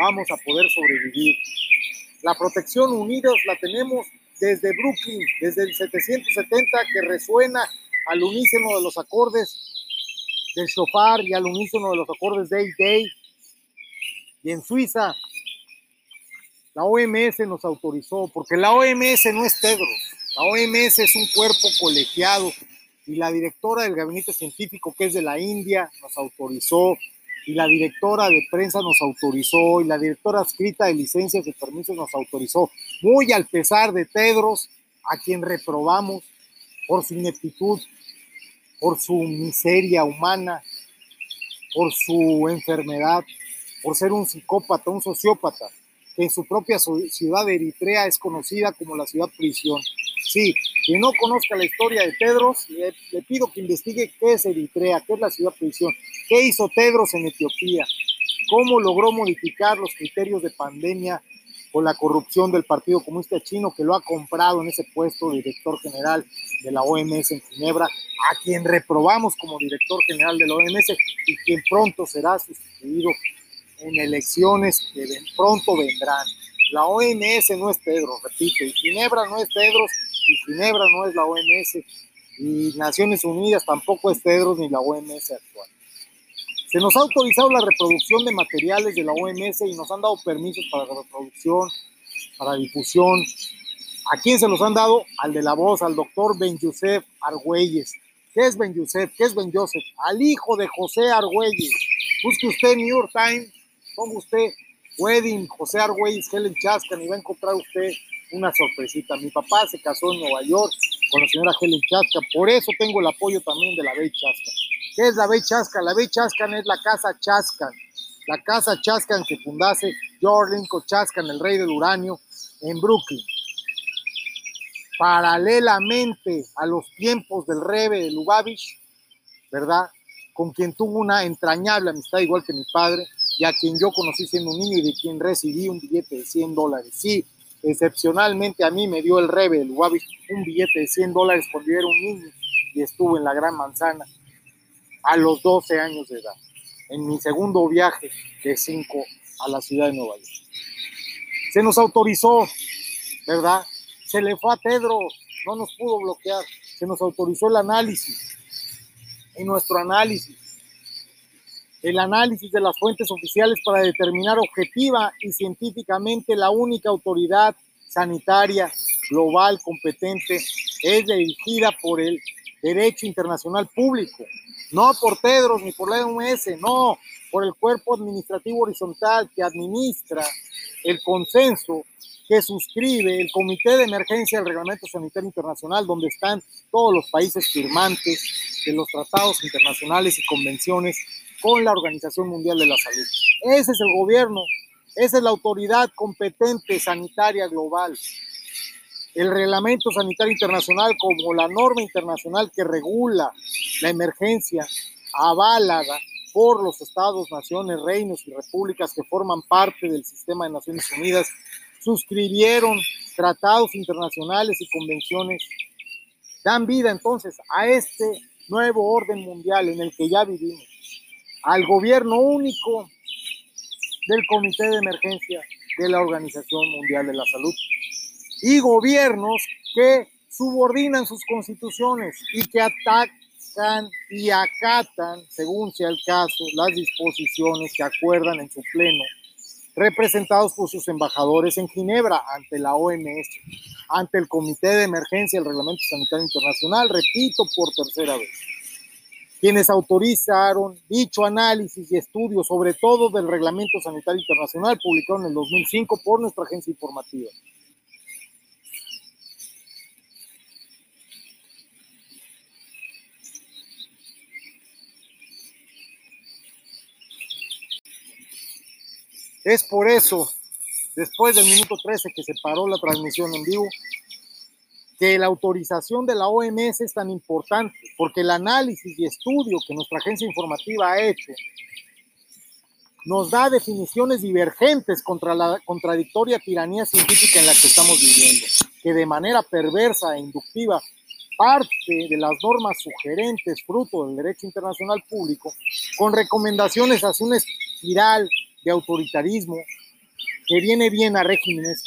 vamos a poder sobrevivir. La protección unidos la tenemos desde Brooklyn, desde el 770 que resuena al unísono de los acordes del shofar y al unísono de los acordes Day Day. Y en Suiza, la OMS nos autorizó, porque la OMS no es Tedros, la OMS es un cuerpo colegiado y la directora del gabinete científico que es de la India nos autorizó y la directora de prensa nos autorizó y la directora escrita de licencias y permisos nos autorizó, muy al pesar de Tedros, a quien reprobamos por su ineptitud, por su miseria humana, por su enfermedad, por ser un psicópata, un sociópata, que en su propia ciudad de Eritrea es conocida como la ciudad prisión. Sí, quien no conozca la historia de Tedros, le, le pido que investigue qué es Eritrea, qué es la ciudad prisión. ¿Qué hizo Tedros en Etiopía? ¿Cómo logró modificar los criterios de pandemia con la corrupción del Partido Comunista Chino que lo ha comprado en ese puesto de director general de la OMS en Ginebra, a quien reprobamos como director general de la OMS y quien pronto será sustituido en elecciones que pronto vendrán. La OMS no es Tedros, repito, y Ginebra no es Tedros, y Ginebra no es la OMS, y Naciones Unidas tampoco es Tedros ni la OMS actual. Se nos ha autorizado la reproducción de materiales de la OMS y nos han dado permisos para la reproducción, para difusión. ¿A quién se los han dado? Al de la voz, al doctor Ben Yosef Argüelles. ¿Qué es Ben Yosef? ¿Qué es Ben Joseph? Al hijo de José Argüelles. Busque usted New York Times, ponga usted Wedding, José Argüelles, Helen Chascan y va a encontrar usted una sorpresita. Mi papá se casó en Nueva York con la señora Helen Chascan, por eso tengo el apoyo también de la Bey Chascan. ¿Qué es la Bey Chascan? La Bey Chascan es la casa Chascan, la casa Chascan que fundase George Lincoln Chascan, el rey del uranio, en Brooklyn. Paralelamente a los tiempos del Rebe de Lubavitch, ¿verdad? Con quien tuvo una entrañable amistad, igual que mi padre, y a quien yo conocí siendo un niño y de quien recibí un billete de 100 dólares. Sí, Excepcionalmente a mí me dio el Rebel un billete de 100 dólares por yo era un niño y estuve en la Gran Manzana a los 12 años de edad, en mi segundo viaje de 5 a la ciudad de Nueva York. Se nos autorizó, ¿verdad? Se le fue a Pedro, no nos pudo bloquear, se nos autorizó el análisis. En nuestro análisis el análisis de las fuentes oficiales para determinar objetiva y científicamente la única autoridad sanitaria global competente es dirigida por el derecho internacional público, no por Tedros ni por la OMS, no, por el cuerpo administrativo horizontal que administra el consenso que suscribe el Comité de Emergencia del Reglamento Sanitario Internacional, donde están todos los países firmantes de los tratados internacionales y convenciones con la Organización Mundial de la Salud. Ese es el gobierno, esa es la autoridad competente sanitaria global. El reglamento sanitario internacional como la norma internacional que regula la emergencia avalada por los estados, naciones, reinos y repúblicas que forman parte del sistema de Naciones Unidas, suscribieron tratados internacionales y convenciones, dan vida entonces a este nuevo orden mundial en el que ya vivimos al gobierno único del Comité de Emergencia de la Organización Mundial de la Salud y gobiernos que subordinan sus constituciones y que atacan y acatan, según sea el caso, las disposiciones que acuerdan en su pleno, representados por sus embajadores en Ginebra ante la OMS, ante el Comité de Emergencia del Reglamento Sanitario Internacional, repito por tercera vez quienes autorizaron dicho análisis y estudio, sobre todo del Reglamento Sanitario Internacional, publicado en el 2005 por nuestra agencia informativa. Es por eso, después del minuto 13 que se paró la transmisión en vivo, que la autorización de la OMS es tan importante, porque el análisis y estudio que nuestra agencia informativa ha hecho nos da definiciones divergentes contra la contradictoria tiranía científica en la que estamos viviendo, que de manera perversa e inductiva parte de las normas sugerentes fruto del derecho internacional público, con recomendaciones hacia una espiral autoritarismo que viene bien a regímenes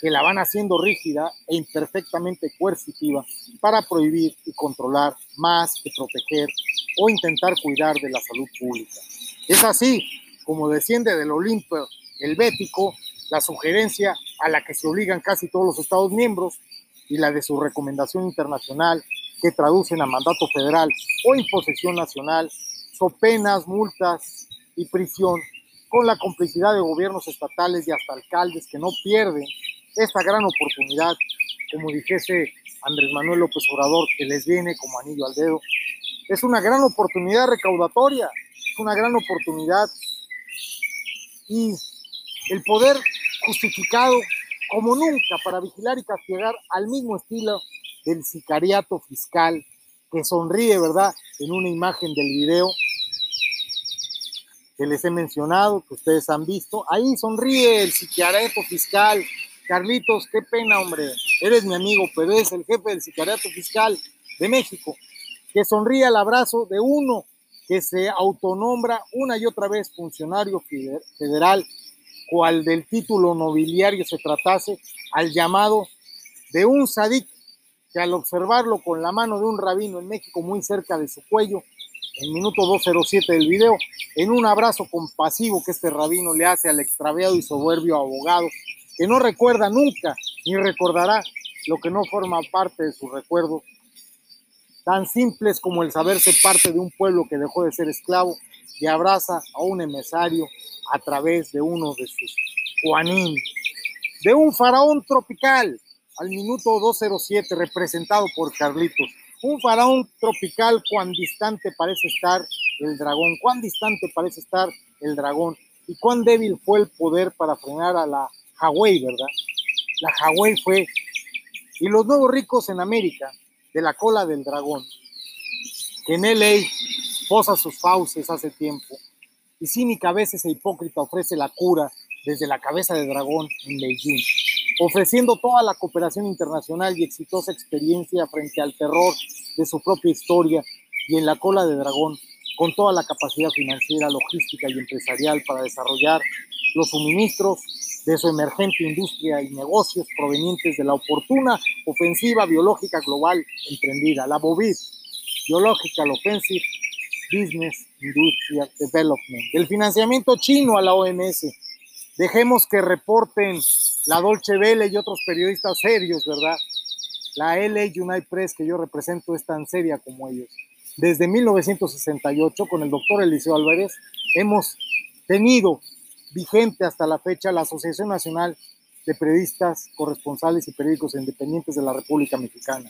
que la van haciendo rígida e imperfectamente coercitiva para prohibir y controlar más que proteger o intentar cuidar de la salud pública. Es así como desciende del Olimpo helvético la sugerencia a la que se obligan casi todos los Estados miembros y la de su recomendación internacional que traducen a mandato federal o imposición nacional, so penas, multas y prisión con la complicidad de gobiernos estatales y hasta alcaldes que no pierden esta gran oportunidad, como dijese Andrés Manuel López Obrador, que les viene como anillo al dedo. Es una gran oportunidad recaudatoria, es una gran oportunidad y el poder justificado como nunca para vigilar y castigar al mismo estilo del sicariato fiscal que sonríe, ¿verdad? En una imagen del video que les he mencionado, que ustedes han visto. Ahí sonríe el sicariato fiscal Carlitos, qué pena, hombre. Eres mi amigo, pero es el jefe del sicariato fiscal de México, que sonríe al abrazo de uno que se autonombra una y otra vez funcionario federal, cual del título nobiliario se tratase, al llamado de un sadik que al observarlo con la mano de un rabino en México muy cerca de su cuello, en minuto 207 del video, en un abrazo compasivo que este rabino le hace al extraviado y soberbio abogado que no recuerda nunca ni recordará lo que no forma parte de su recuerdo, tan simples como el saberse parte de un pueblo que dejó de ser esclavo y abraza a un emisario a través de uno de sus Juanín, de un faraón tropical al minuto 207 representado por Carlitos. Un faraón tropical cuán distante parece estar el dragón, cuán distante parece estar el dragón y cuán débil fue el poder para frenar a la Hawái, ¿verdad? La Hawái fue. Y los nuevos ricos en América, de la cola del dragón, que en LA posa sus fauces hace tiempo, y cínica a veces e hipócrita ofrece la cura desde la cabeza de dragón en Beijing. Ofreciendo toda la cooperación internacional y exitosa experiencia frente al terror de su propia historia y en la cola de dragón, con toda la capacidad financiera, logística y empresarial para desarrollar los suministros de su emergente industria y negocios provenientes de la oportuna ofensiva biológica global emprendida, la BOVID, Biological Offensive Business Industrial Development, el financiamiento chino a la OMS. Dejemos que reporten la Dolce Vele y otros periodistas serios, ¿verdad? La LA United Press que yo represento es tan seria como ellos. Desde 1968, con el doctor Eliseo Álvarez, hemos tenido vigente hasta la fecha la Asociación Nacional de Periodistas, Corresponsales y Periódicos Independientes de la República Mexicana.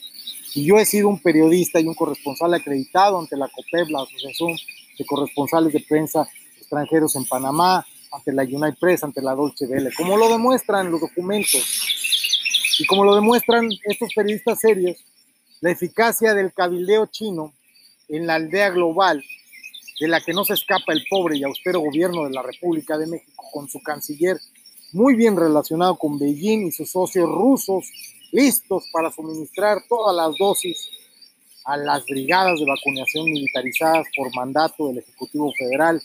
Y yo he sido un periodista y un corresponsal acreditado ante la COPEP, la Asociación de Corresponsales de Prensa Extranjeros en Panamá, ante la United Press, ante la Dolce Vele, como lo demuestran los documentos y como lo demuestran estos periodistas serios, la eficacia del cabildeo chino en la aldea global de la que no se escapa el pobre y austero gobierno de la República de México con su canciller muy bien relacionado con Beijing y sus socios rusos, listos para suministrar todas las dosis a las brigadas de vacunación militarizadas por mandato del Ejecutivo Federal,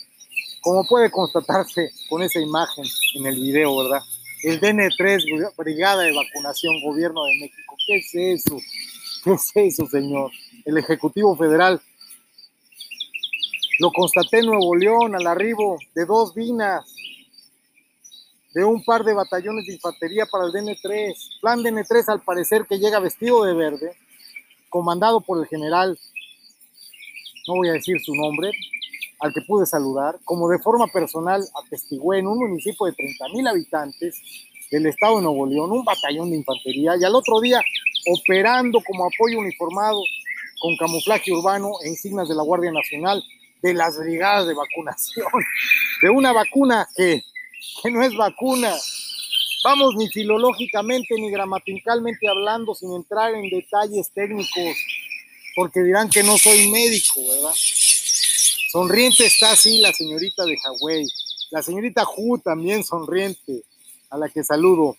como puede constatarse con esa imagen en el video, ¿verdad? El DN3, Brigada de Vacunación, Gobierno de México. ¿Qué es eso? ¿Qué es eso, señor? El Ejecutivo Federal. Lo constaté en Nuevo León al arribo de dos vinas de un par de batallones de infantería para el DN3. Plan DN3 al parecer que llega vestido de verde, comandado por el general, no voy a decir su nombre, al que pude saludar, como de forma personal atestigué en un municipio de 30 mil habitantes del estado de Nuevo León, un batallón de infantería, y al otro día operando como apoyo uniformado con camuflaje urbano e insignias de la Guardia Nacional de las brigadas de vacunación, de una vacuna que que no es vacuna. Vamos, ni filológicamente ni gramaticalmente hablando, sin entrar en detalles técnicos, porque dirán que no soy médico, ¿verdad? Sonriente está así la señorita de Hawái, la señorita Hu también sonriente, a la que saludo,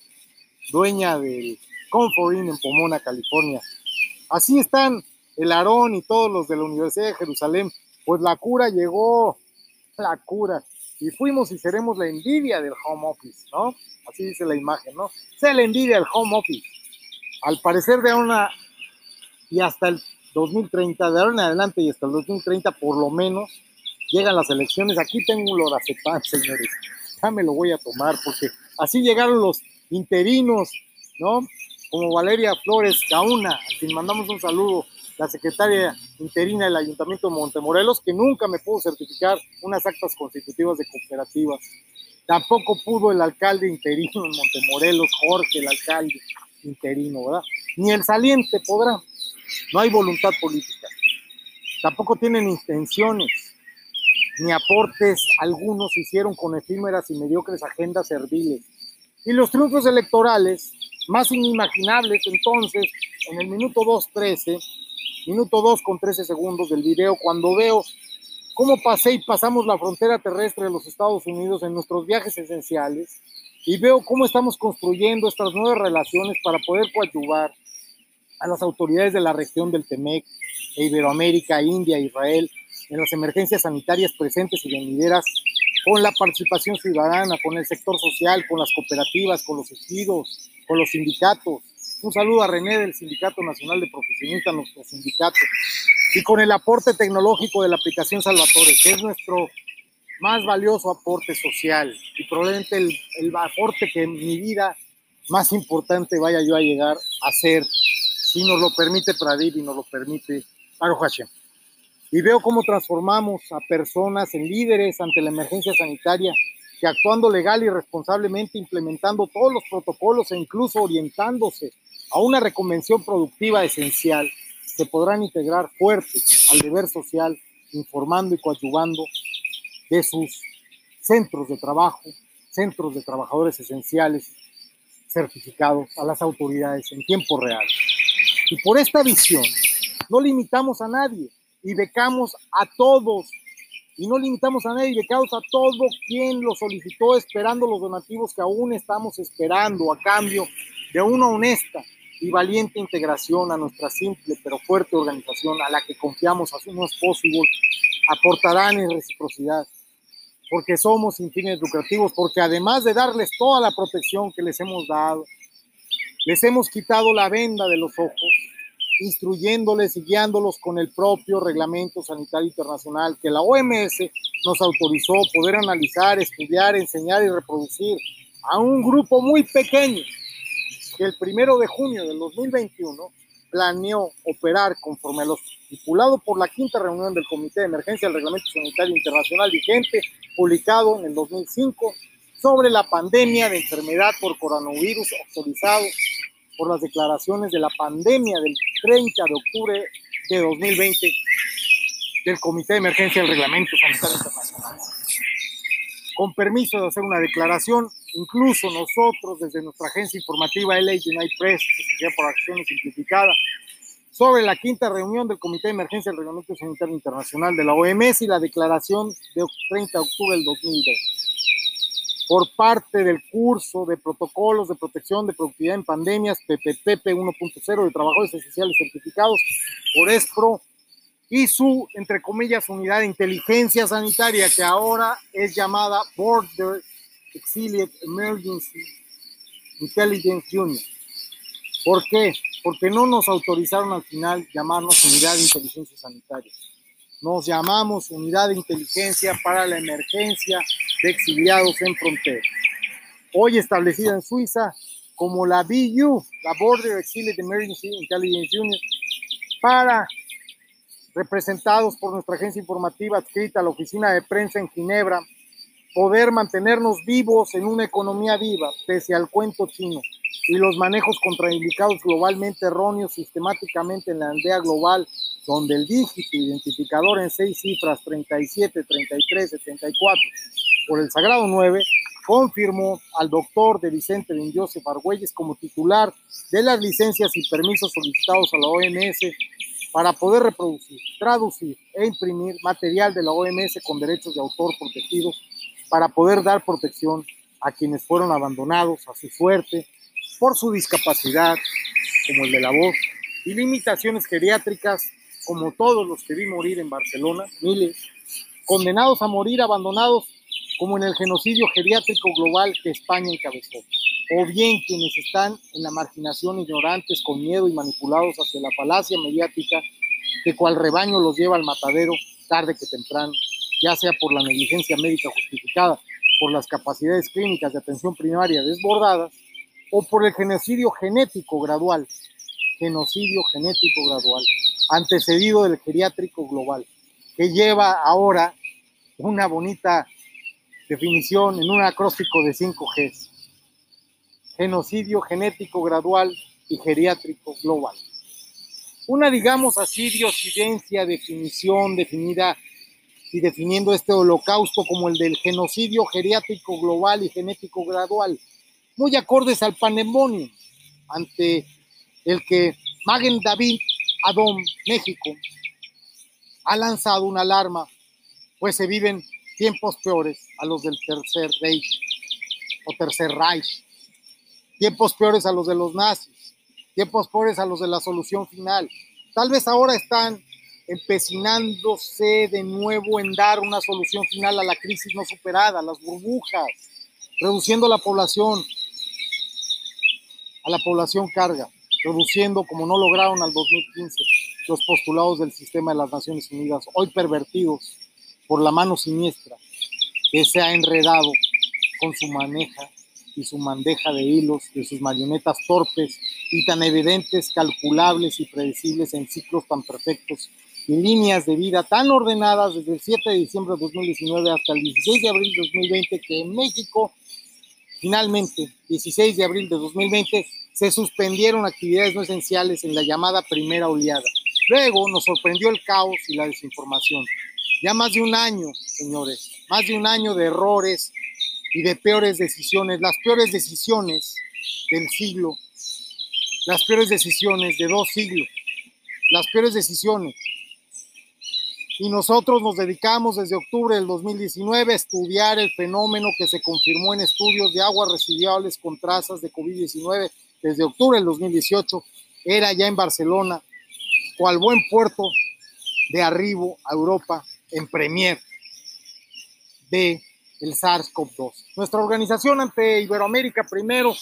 dueña del Comfort en Pomona, California. Así están el Aarón y todos los de la Universidad de Jerusalén, pues la cura llegó, la cura y fuimos y seremos la envidia del home office, ¿no? Así dice la imagen, ¿no? Sea la envidia del home office. Al parecer de una y hasta el 2030, de ahora en adelante y hasta el 2030 por lo menos, llegan las elecciones. Aquí tengo un lorazepam, señores. Ya me lo voy a tomar porque así llegaron los interinos, ¿no? Como Valeria Flores Cauna, a quien mandamos un saludo la secretaria interina del Ayuntamiento de Montemorelos, que nunca me pudo certificar unas actas constitutivas de cooperativas. Tampoco pudo el alcalde interino en Montemorelos, Jorge, el alcalde interino, ¿verdad? Ni el saliente podrá. No hay voluntad política. Tampoco tienen intenciones ni aportes algunos hicieron con efímeras y mediocres agendas serviles. Y los triunfos electorales, más inimaginables entonces, en el minuto 2.13, minuto 2 con 13 segundos del video, cuando veo cómo pasé y pasamos la frontera terrestre de los Estados Unidos en nuestros viajes esenciales y veo cómo estamos construyendo estas nuevas relaciones para poder coadyuvar a las autoridades de la región del TEMEC, e Iberoamérica, India, Israel, en las emergencias sanitarias presentes y venideras, con la participación ciudadana, con el sector social, con las cooperativas, con los ejidos, con los sindicatos, un saludo a René del Sindicato Nacional de Profesionistas, nuestro sindicato, y con el aporte tecnológico de la aplicación Salvatore, que es nuestro más valioso aporte social y probablemente el, aporte que en mi vida más importante vaya yo a llegar a ser, si nos lo permite Pradip y nos lo permite Aro Hashem. Y veo cómo transformamos a personas en líderes ante la emergencia sanitaria que actuando legal y responsablemente, implementando todos los protocolos e incluso orientándose a una reconvención productiva esencial, se podrán integrar fuertes al deber social, informando y coadyuvando de sus centros de trabajo, centros de trabajadores esenciales certificados a las autoridades en tiempo real. Y por esta visión, no limitamos a nadie y becamos a todos. Y no limitamos a nadie causa a todo quien lo solicitó esperando los donativos que aún estamos esperando a cambio de una honesta y valiente integración a nuestra simple pero fuerte organización a la que confiamos a unos Possible aportarán en reciprocidad porque somos sin fines lucrativos, porque además de darles toda la protección que les hemos dado, les hemos quitado la venda de los ojos, instruyéndoles y guiándolos con el propio Reglamento Sanitario Internacional que la OMS nos autorizó poder analizar, estudiar, enseñar y reproducir a un grupo muy pequeño que el primero de junio del 2021 planeó operar conforme a lo estipulado por la quinta reunión del Comité de Emergencia del Reglamento Sanitario Internacional vigente, publicado en el 2005, sobre la pandemia de enfermedad por coronavirus autorizado por las declaraciones de la pandemia del 30 de octubre de 2020 del Comité de Emergencia del Reglamento Sanitario Internacional. Con permiso de hacer una declaración, incluso nosotros desde nuestra agencia informativa LA United Press, Sociedad por Acción Simplificada, sobre la quinta reunión del Comité de Emergencia del Reglamento Sanitario Internacional de la OMS y la declaración de 30 de octubre del 2020 por parte del curso de protocolos de protección de productividad en pandemias PPP 1.0 de trabajadores esenciales certificados por ESPRO y su, entre comillas, unidad de inteligencia sanitaria que ahora es llamada Border Exiliate Emergency Intelligence Unit. ¿Por qué? Porque no nos autorizaron al final llamarnos unidad de inteligencia sanitaria. Nos llamamos unidad de inteligencia para la emergencia de exiliados en frontera. Hoy establecida en Suiza como la BU, la Border Exiliate Emergency Intelligence Unit, para representados por nuestra agencia informativa adscrita a la oficina de prensa en Ginebra, poder mantenernos vivos en una economía viva, pese al cuento chino y los manejos contraindicados globalmente erróneos sistemáticamente en la aldea global, donde el dígito identificador en seis cifras 37, 33, 74 por el Sagrado 9 confirmó al doctor de Vicente Ben Joseph Argüelles como titular de las licencias y permisos solicitados a la OMS para poder reproducir, traducir e imprimir material de la OMS con derechos de autor protegidos para poder dar protección a quienes fueron abandonados a su suerte por su discapacidad, como el de la voz, y limitaciones geriátricas, como todos los que vi morir en Barcelona, miles, condenados a morir abandonados como en el genocidio geriátrico global que España encabezó, o bien quienes están en la marginación ignorantes con miedo y manipulados hacia la falacia mediática que cual rebaño los lleva al matadero tarde que temprano, ya sea por la negligencia médica justificada, por las capacidades clínicas de atención primaria desbordadas, o por el genocidio genético gradual, genocidio genético gradual, antecedido del geriátrico global, que lleva ahora una bonita definición en un acróstico de 5 Gs. Genocidio genético gradual y geriátrico global. Una, digamos así, diosidencia, definición definida y definiendo este holocausto como el del genocidio geriátrico global y genético gradual, muy acordes al panemonio ante el que Magen David Adom, México, ha lanzado una alarma, pues se viven tiempos peores a los del Tercer Reich o Tercer Reich, tiempos peores a los de los nazis, tiempos peores a los de la solución final. Tal vez ahora están empecinándose de nuevo en dar una solución final a la crisis no superada, las burbujas, reduciendo la población, a la población carga, reduciendo como no lograron al 2015 los postulados del sistema de las Naciones Unidas, hoy pervertidos por la mano siniestra que se ha enredado con su maneja y su bandeja de hilos de sus marionetas torpes y tan evidentes, calculables y predecibles en ciclos tan perfectos y líneas de vida tan ordenadas desde el 7 de diciembre de 2019 hasta el 16 de abril de 2020 que en México finalmente 16 de abril de 2020 se suspendieron actividades no esenciales en la llamada primera oleada. Luego nos sorprendió el caos y la desinformación. Ya más de un año, señores, más de un año de errores y de peores decisiones, las peores decisiones del siglo, las peores decisiones de dos siglos, las peores decisiones y nosotros nos dedicamos desde octubre del 2019 a estudiar el fenómeno que se confirmó en estudios de aguas residuales con trazas de COVID-19 desde octubre del 2018. Era ya en Barcelona, cual buen puerto de arribo a Europa en Premier de el SARS-CoV-2. Nuestra organización ante Iberoamérica primero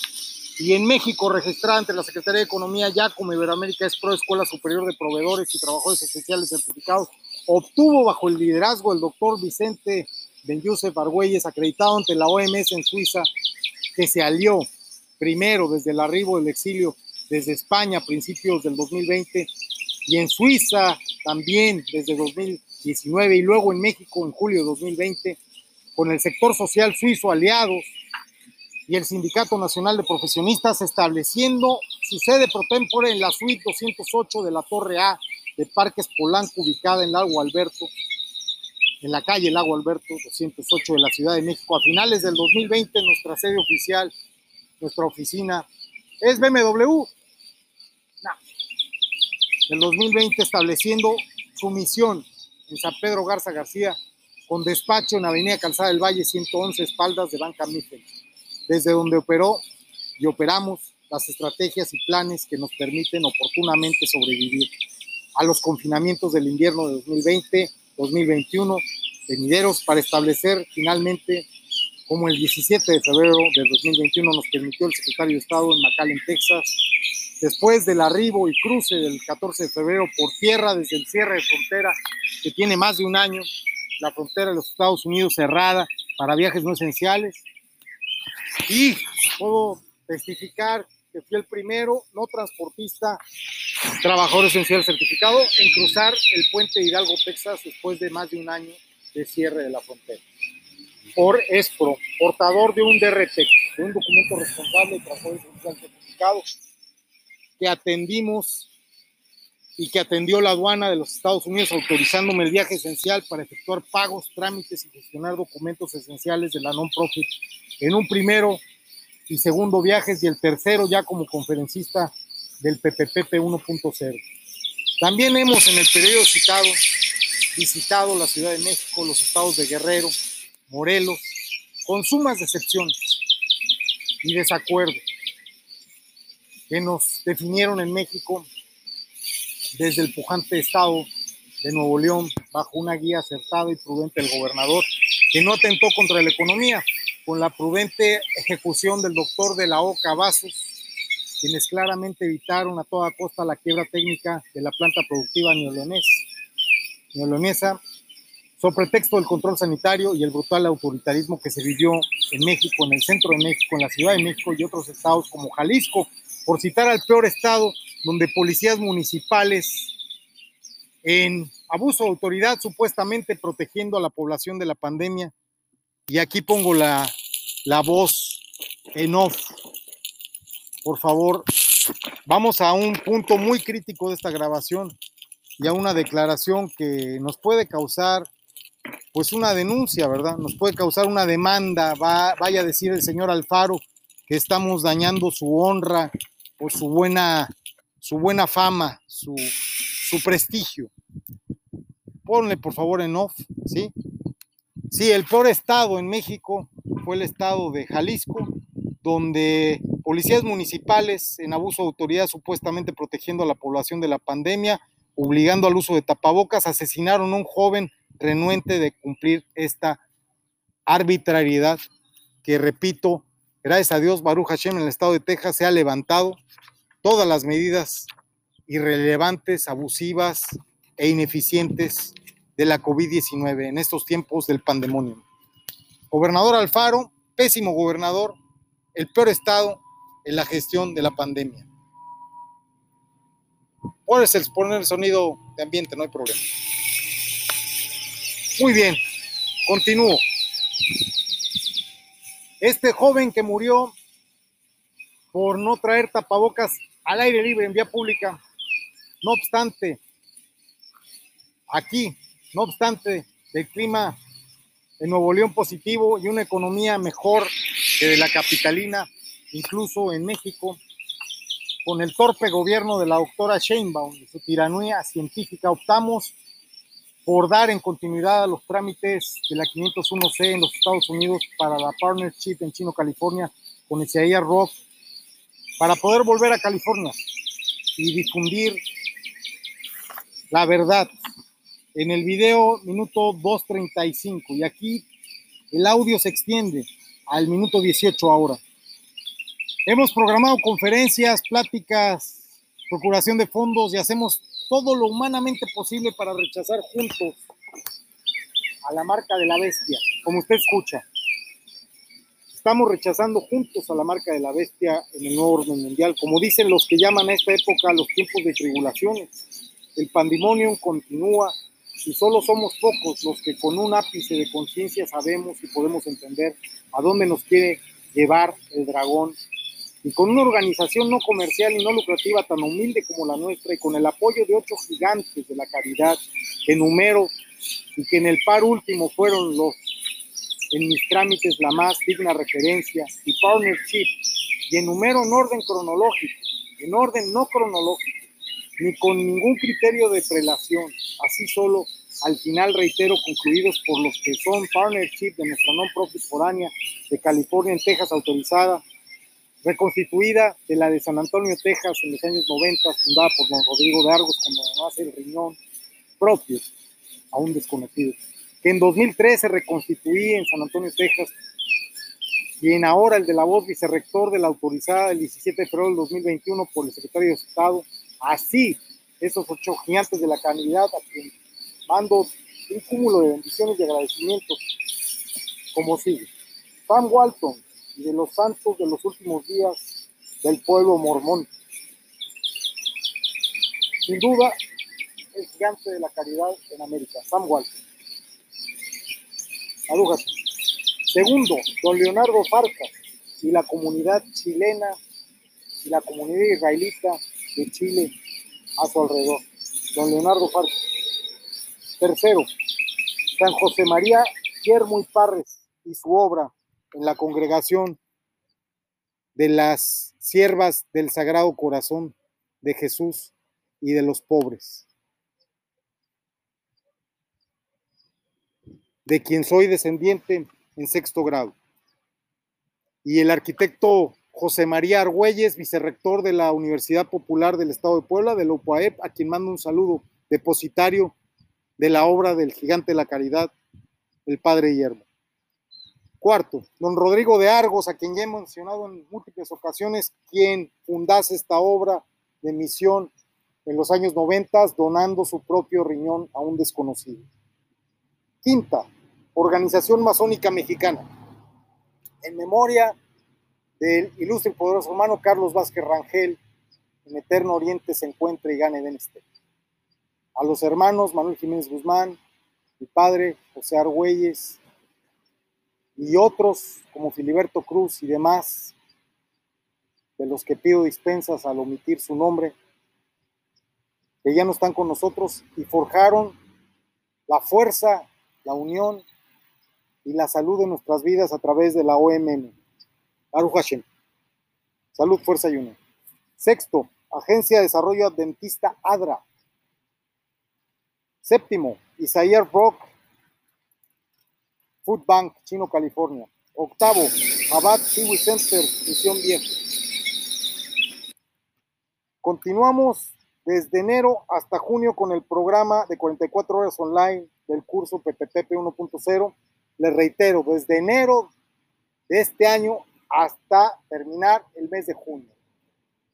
y en México registrada ante la Secretaría de Economía ya como Iberoamérica es Pro Escuela Superior de Proveedores y Trabajadores Esenciales Certificados, obtuvo bajo el liderazgo del doctor Vicente Ben Yusef Argüelles, acreditado ante la OMS en Suiza, que se alió primero desde el arribo del exilio desde España a principios del 2020 y en Suiza también desde 2019 y luego en México en julio de 2020 con el sector social suizo aliados y el Sindicato Nacional de Profesionistas estableciendo su sede pro tempore en la suite 208 de la Torre A de Parques Polanco, ubicada en Lago Alberto, en la calle Lago Alberto 208 de la Ciudad de México. A finales del 2020, nuestra sede oficial, nuestra oficina, es BMW. No. El 2020 estableciendo su misión en San Pedro Garza García, con despacho en Avenida Calzada del Valle 111, espaldas de Banca Mifel desde donde operó y operamos las estrategias y planes que nos permiten oportunamente sobrevivir a los confinamientos del invierno de 2020-2021 venideros para establecer finalmente como el 17 de febrero de 2021 nos permitió el secretario de Estado en McAllen, Texas, después del arribo y cruce del 14 de febrero por tierra desde el cierre de frontera que tiene más de un año, la frontera de los Estados Unidos cerrada para viajes no esenciales, y puedo testificar que fui el primero no transportista, trabajador esencial certificado, en cruzar el puente Hidalgo, Texas, después de más de un año de cierre de la frontera. Por ESPRO, portador de un DRT, de un documento responsable esencial certificado, que atendimos y que atendió la aduana de los Estados Unidos autorizándome el viaje esencial para efectuar pagos, trámites y gestionar documentos esenciales de la non-profit en un primero y segundo viajes y el tercero ya como conferencista del PPPP 1.0. También hemos en el periodo citado visitado la Ciudad de México, los estados de Guerrero, Morelos, con sumas decepciones y desacuerdos que nos definieron en México desde el pujante estado de Nuevo León bajo una guía acertada y prudente del gobernador que no atentó contra la economía, con la prudente ejecución del doctor de la OCA Vasos, quienes claramente evitaron a toda costa la quiebra técnica de la planta productiva neolonesa, sobre pretexto del control sanitario y el brutal autoritarismo que se vivió en México, en el centro de México, en la Ciudad de México y otros estados como Jalisco, por citar al peor estado donde policías municipales en abuso de autoridad supuestamente protegiendo a la población de la pandemia. Y aquí pongo la, la voz en off. Por favor, vamos a un punto muy crítico de esta grabación y a una declaración que nos puede causar pues una denuncia, ¿verdad? Nos puede causar una demanda, va, vaya a decir el señor Alfaro que estamos dañando su honra o su buena, su buena fama, su, prestigio. Ponle por favor en off, ¿sí? Sí, el peor estado en México fue el estado de Jalisco, donde policías municipales en abuso de autoridad supuestamente protegiendo a la población de la pandemia, obligando al uso de tapabocas, asesinaron a un joven renuente de cumplir esta arbitrariedad que, repito, gracias a Dios, Baruch Hashem en el estado de Texas se ha levantado todas las medidas irrelevantes, abusivas e ineficientes de la COVID-19 en estos tiempos del pandemonio. Gobernador Alfaro, pésimo gobernador, el peor estado en la gestión de la pandemia. Puedes poner el sonido de ambiente, no hay problema. Muy bien, continúo. Este joven que murió por no traer tapabocas al aire libre en vía pública, no obstante, aquí, no obstante del clima en Nuevo León positivo y una economía mejor que de la capitalina, incluso en México, con el torpe gobierno de la doctora Sheinbaum y su tiranía científica, optamos por dar en continuidad a los trámites de la 501C en los Estados Unidos para la Partnership en Chino, California, con Isaiah Rock, para poder volver a California y difundir la verdad. En el video, minuto 2.35, y aquí el audio se extiende al minuto 18 ahora. Hemos programado conferencias, pláticas, procuración de fondos y hacemos todo lo humanamente posible para rechazar juntos a la marca de la bestia, como usted escucha. Estamos rechazando juntos a la marca de la bestia en el nuevo orden mundial, como dicen los que llaman a esta época los tiempos de tribulaciones. El pandemonium continúa y solo somos pocos los que con un ápice de conciencia sabemos y podemos entender a dónde nos quiere llevar el dragón. Y con una organización no comercial y no lucrativa tan humilde como la nuestra y con el apoyo de ocho gigantes de la caridad en número y que en el par último fueron los en mis trámites la más digna referencia y partnership. Y en número en orden cronológico, en orden no cronológico, ni con ningún criterio de prelación, así solo al final reitero concluidos por los que son partnership de nuestra non-profit foránea de California en Texas autorizada, reconstituida de la de San Antonio, Texas en los años 90, fundada por don Rodrigo de Argos como hace el riñón propio, aún desconocido, que en 2013 reconstituí en San Antonio, Texas, y en ahora el de la voz vicerrector de la autorizada el 17 de febrero del 2021 por el secretario de Estado, así esos ocho gigantes de la canidad a quien mando un cúmulo de bendiciones y agradecimientos como sigue. Sam Walton y de los santos de los últimos días del pueblo mormón. Sin duda, el gigante de la caridad en América, Sam Walton. Adújate. Segundo, don Leonardo Farcas y la comunidad chilena y la comunidad israelita de Chile a su alrededor. Don Leonardo Farcas. Tercero, San José María Guillermo y Parres y su obra en la congregación de las siervas del Sagrado Corazón de Jesús y de los pobres, de quien soy descendiente en sexto grado. Y el arquitecto José María Argüelles, vicerrector de la Universidad Popular del Estado de Puebla, de la UPAEP, a quien mando un saludo, depositario de la obra del gigante de la caridad, el padre Guillermo. Cuarto, don Rodrigo de Argos, a quien ya he mencionado en múltiples ocasiones, quien fundase esta obra de misión en los años 90, donando su propio riñón a un desconocido. Quinta, Organización Masónica Mexicana, en memoria del ilustre y poderoso hermano Carlos Vázquez Rangel, en Eterno Oriente se encuentra y gane este a los hermanos Manuel Jiménez Guzmán, mi padre José Argüelles y otros como Filiberto Cruz y demás, de los que pido dispensas al omitir su nombre, que ya no están con nosotros y forjaron la fuerza, la unión y la salud de nuestras vidas a través de la OMN. Baruch Hashem. Salud, fuerza y unión. Sexto, Agencia de Desarrollo Adventista ADRA, Séptimo, Isaías Rock, Food Bank, Chino, California. Octavo, Abad Kiwi Center, Misión Vieja. Continuamos desde enero hasta junio con el programa de 44 horas online del curso PPP 1.0. Les reitero, desde enero de este año hasta terminar el mes de junio,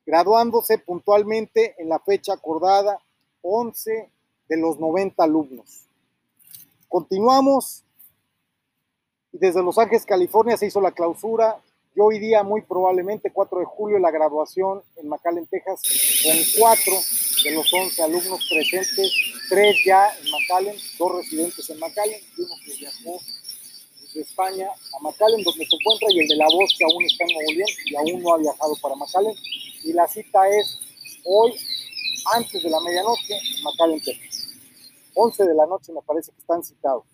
graduándose puntualmente en la fecha acordada 11 de los 90 alumnos. Continuamos y desde Los Ángeles, California se hizo la clausura y hoy día muy probablemente 4 de julio la graduación en McAllen, Texas, con 4 de los 11 alumnos presentes, 3 ya en McAllen, 2 residentes en McAllen y uno que viajó desde España a McAllen, donde se encuentra, y el de la voz que aún está en Nuevo y aún no ha viajado para McAllen. Y la cita es hoy, antes de la medianoche, en McAllen, Texas. 11 de la noche me parece que están citados.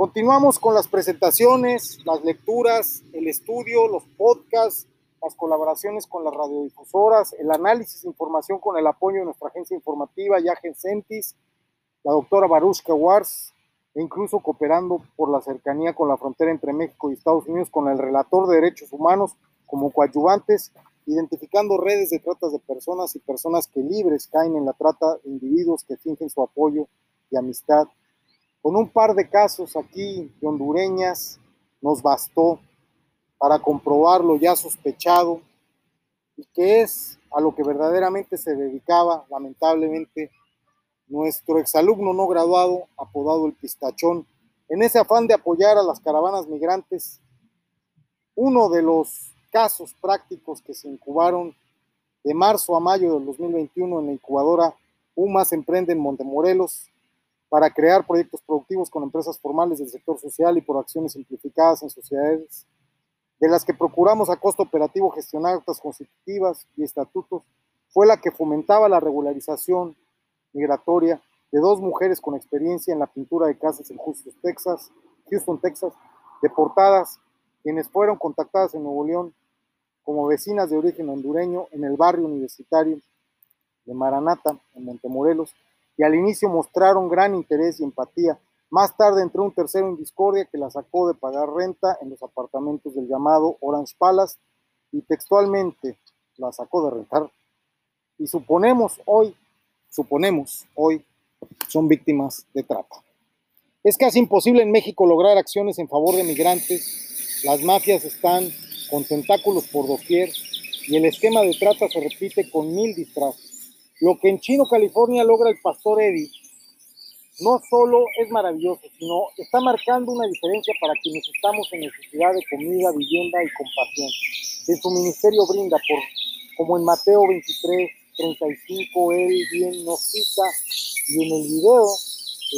Continuamos con las presentaciones, las lecturas, el estudio, los podcasts, las colaboraciones con las radiodifusoras, el análisis de información con el apoyo de nuestra agencia informativa Yagen Centis la doctora Barushka Wars, e incluso cooperando por la cercanía con la frontera entre México y Estados Unidos con el relator de derechos humanos como coadyuvantes, identificando redes de tratas de personas y personas que libres caen en la trata de individuos que fingen su apoyo y amistad. Con un par de casos aquí de hondureñas nos bastó para comprobar lo ya sospechado y que es a lo que verdaderamente se dedicaba, lamentablemente, nuestro exalumno no graduado, apodado el Pistachón, en ese afán de apoyar a las caravanas migrantes. Uno de los casos prácticos que se incubaron de marzo a mayo del 2021 en la incubadora UMAS Emprende en Montemorelos para crear proyectos productivos con empresas formales del sector social y por acciones simplificadas en sociedades de las que procuramos a costo operativo gestionar actas constitutivas y estatutos, fue la que fomentaba la regularización migratoria de dos mujeres con experiencia en la pintura de casas en Houston, Texas, deportadas, quienes fueron contactadas en Nuevo León como vecinas de origen hondureño en el barrio universitario de Maranata, en Montemorelos, y al inicio mostraron gran interés y empatía más tarde entró un tercero en discordia que la sacó de pagar renta en los apartamentos del llamado Orange Palace y textualmente la sacó de rentar. Y suponemos hoy, suponemos hoy, son víctimas de trata. Es casi imposible en México lograr acciones en favor de migrantes. Las mafias están con tentáculos por doquier y el esquema de trata se repite con mil disfraces. Lo que en Chino, California logra el pastor Eddie no solo es maravilloso, sino está marcando una diferencia para quienes estamos en necesidad de comida, vivienda y compasión. En su ministerio brinda, por, como en Mateo 23, 35, él bien nos cita, y en el video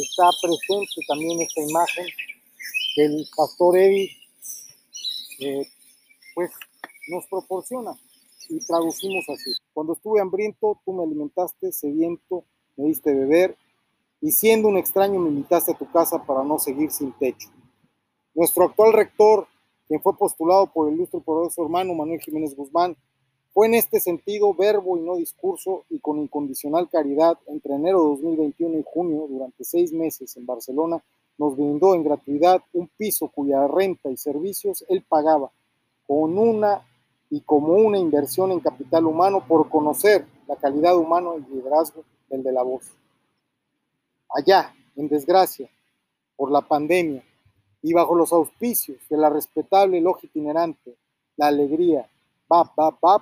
está presente también esta imagen del pastor Eddie, eh, pues nos proporciona y traducimos así. Cuando estuve hambriento, tú me alimentaste, sediento, me diste beber, y siendo un extraño me invitaste a tu casa para no seguir sin techo. Nuestro actual rector, quien fue postulado por el ilustre profesor hermano Manuel Jiménez Guzmán, fue en este sentido verbo y no discurso y con incondicional caridad entre enero de 2021 y junio, durante seis meses en Barcelona, nos brindó en gratuidad un piso cuya renta y servicios él pagaba con una y como una inversión en capital humano por conocer la calidad humana y liderazgo del de la voz. Allá, en desgracia, por la pandemia, y bajo los auspicios de la respetable logia itinerante, la alegría, Bab, Bab, Bab,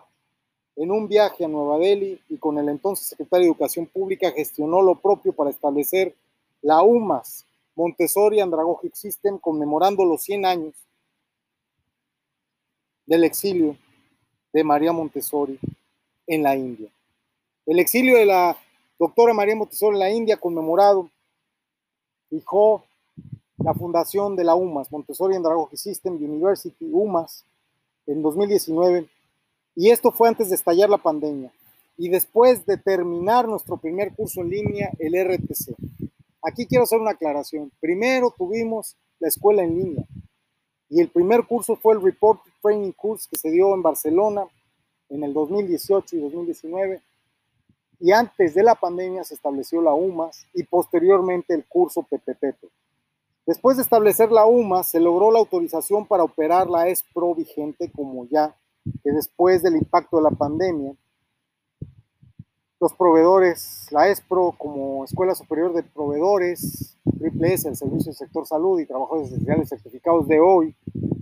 en un viaje a Nueva Delhi y con el entonces secretario de Educación Pública gestionó lo propio para establecer la UMAS, Montessori Andragogic System, conmemorando los 100 años del exilio de María Montessori en la India. El exilio de la doctora María Montessori en la India, conmemorado, fijó la fundación de la UMAS, Montessori Andragogy System University, UMAS, en 2019, y esto fue antes de estallar la pandemia y después de terminar nuestro primer curso en línea, el RTC. Aquí quiero hacer una aclaración. Primero tuvimos la escuela en línea y el primer curso fue el Report Training Course que se dio en Barcelona en el 2018 y 2019 y antes de la pandemia se estableció la UMAS y posteriormente el curso PPP. Después de establecer la UMAS, se logró la autorización para operar la ESPRO vigente como ya que después del impacto de la pandemia, los proveedores, la ESPRO como Escuela Superior de Proveedores, Triple S, el Servicio del Sector Salud y Trabajadores Esenciales Certificados de hoy,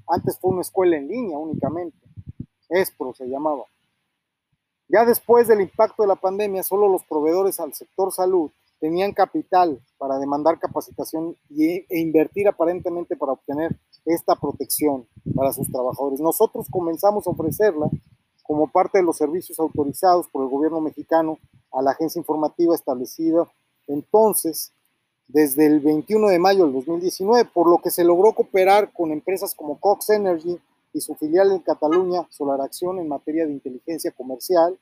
antes fue una escuela en línea únicamente, ESPRO se llamaba ya después del impacto de la pandemia, solo los proveedores al sector salud tenían capital para demandar capacitación e invertir aparentemente para obtener esta protección para sus trabajadores. Nosotros comenzamos a ofrecerla como parte de los servicios autorizados por el gobierno mexicano a la agencia informativa establecida entonces desde el 21 de mayo del 2019, por lo que se logró cooperar con empresas como Cox Energy, y su filial en Cataluña, Solar Acción, en materia de inteligencia comercial,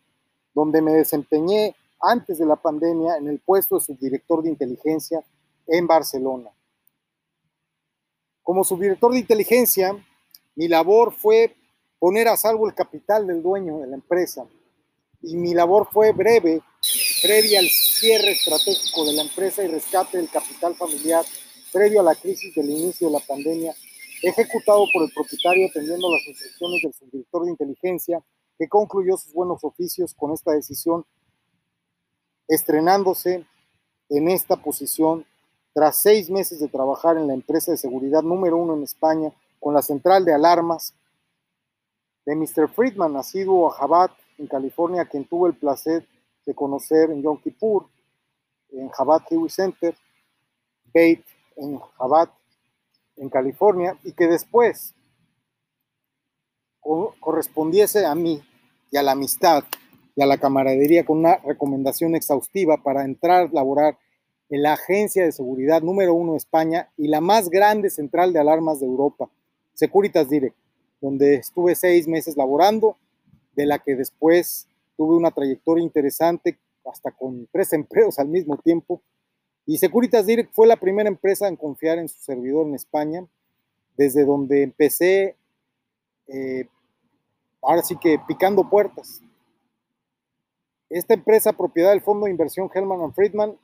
donde me desempeñé antes de la pandemia en el puesto de subdirector de inteligencia en Barcelona. Como subdirector de inteligencia, mi labor fue poner a salvo el capital del dueño de la empresa. Y mi labor fue breve, previa al cierre estratégico de la empresa y rescate del capital familiar previo a la crisis del inicio de la pandemia, ejecutado por el propietario atendiendo las instrucciones del subdirector de inteligencia, que concluyó sus buenos oficios con esta decisión, estrenándose en esta posición tras seis meses de trabajar en la empresa de seguridad número uno en España, con la central de alarmas de Mr. Friedman, nacido a Jabat, en California, quien tuvo el placer de conocer en Yom Kippur, en Jabat Kiwi Center, Bait en Jabat, en California, y que después correspondiese a mí y a la amistad y a la camaradería con una recomendación exhaustiva para entrar a laborar en la agencia de seguridad número uno de España y la más grande central de alarmas de Europa, Securitas Direct, donde estuve seis meses laborando, de la que después tuve una trayectoria interesante, hasta con tres empleos al mismo tiempo. Y Securitas Direct fue la primera empresa en confiar en su servidor en España, desde donde empecé, eh, ahora sí que picando puertas. Esta empresa, propiedad del fondo de inversión Hellman Friedman,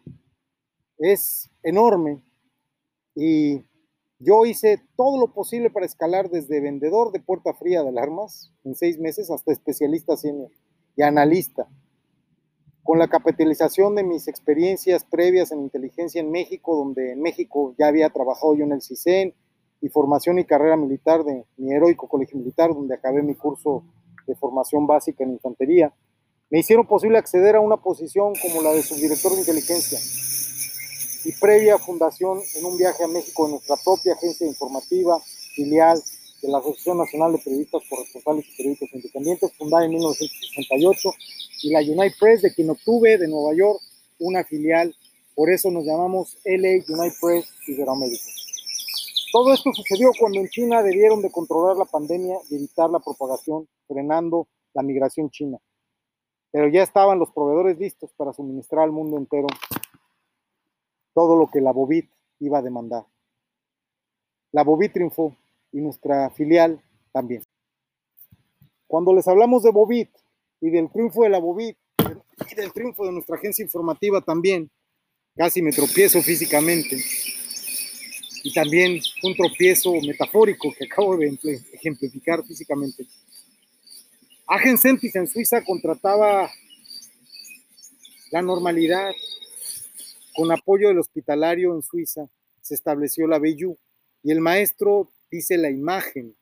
es enorme y yo hice todo lo posible para escalar desde vendedor de puerta fría de alarmas en seis meses hasta especialista senior y analista. Con la capitalización de mis experiencias previas en inteligencia en México, donde en México ya había trabajado yo en el CISEN, y formación y carrera militar de mi heroico colegio militar, donde acabé mi curso de formación básica en infantería, me hicieron posible acceder a una posición como la de subdirector de inteligencia y previa fundación en un viaje a México de nuestra propia agencia informativa, filial de la Asociación Nacional de Periodistas Corresponsales y Periodistas Independientes, fundada en 1968, y la United Press, de quien obtuve de Nueva York una filial. Por eso nos llamamos LA United Press Iberoamérica. Todo esto sucedió cuando en China debieron de controlar la pandemia y evitar la propagación, frenando la migración china. Pero ya estaban los proveedores listos para suministrar al mundo entero todo lo que la Bobit iba a demandar. La Bobit triunfó y nuestra filial también. Cuando les hablamos de Bobit y del triunfo de la Bobit y del triunfo de nuestra agencia informativa también, casi me tropiezo físicamente. Y también un tropiezo metafórico que acabo de ejemplificar físicamente. Agencentis en Suiza contrataba la normalidad, con apoyo del hospitalario en Suiza se estableció la BEYU y el maestro dice la imagen,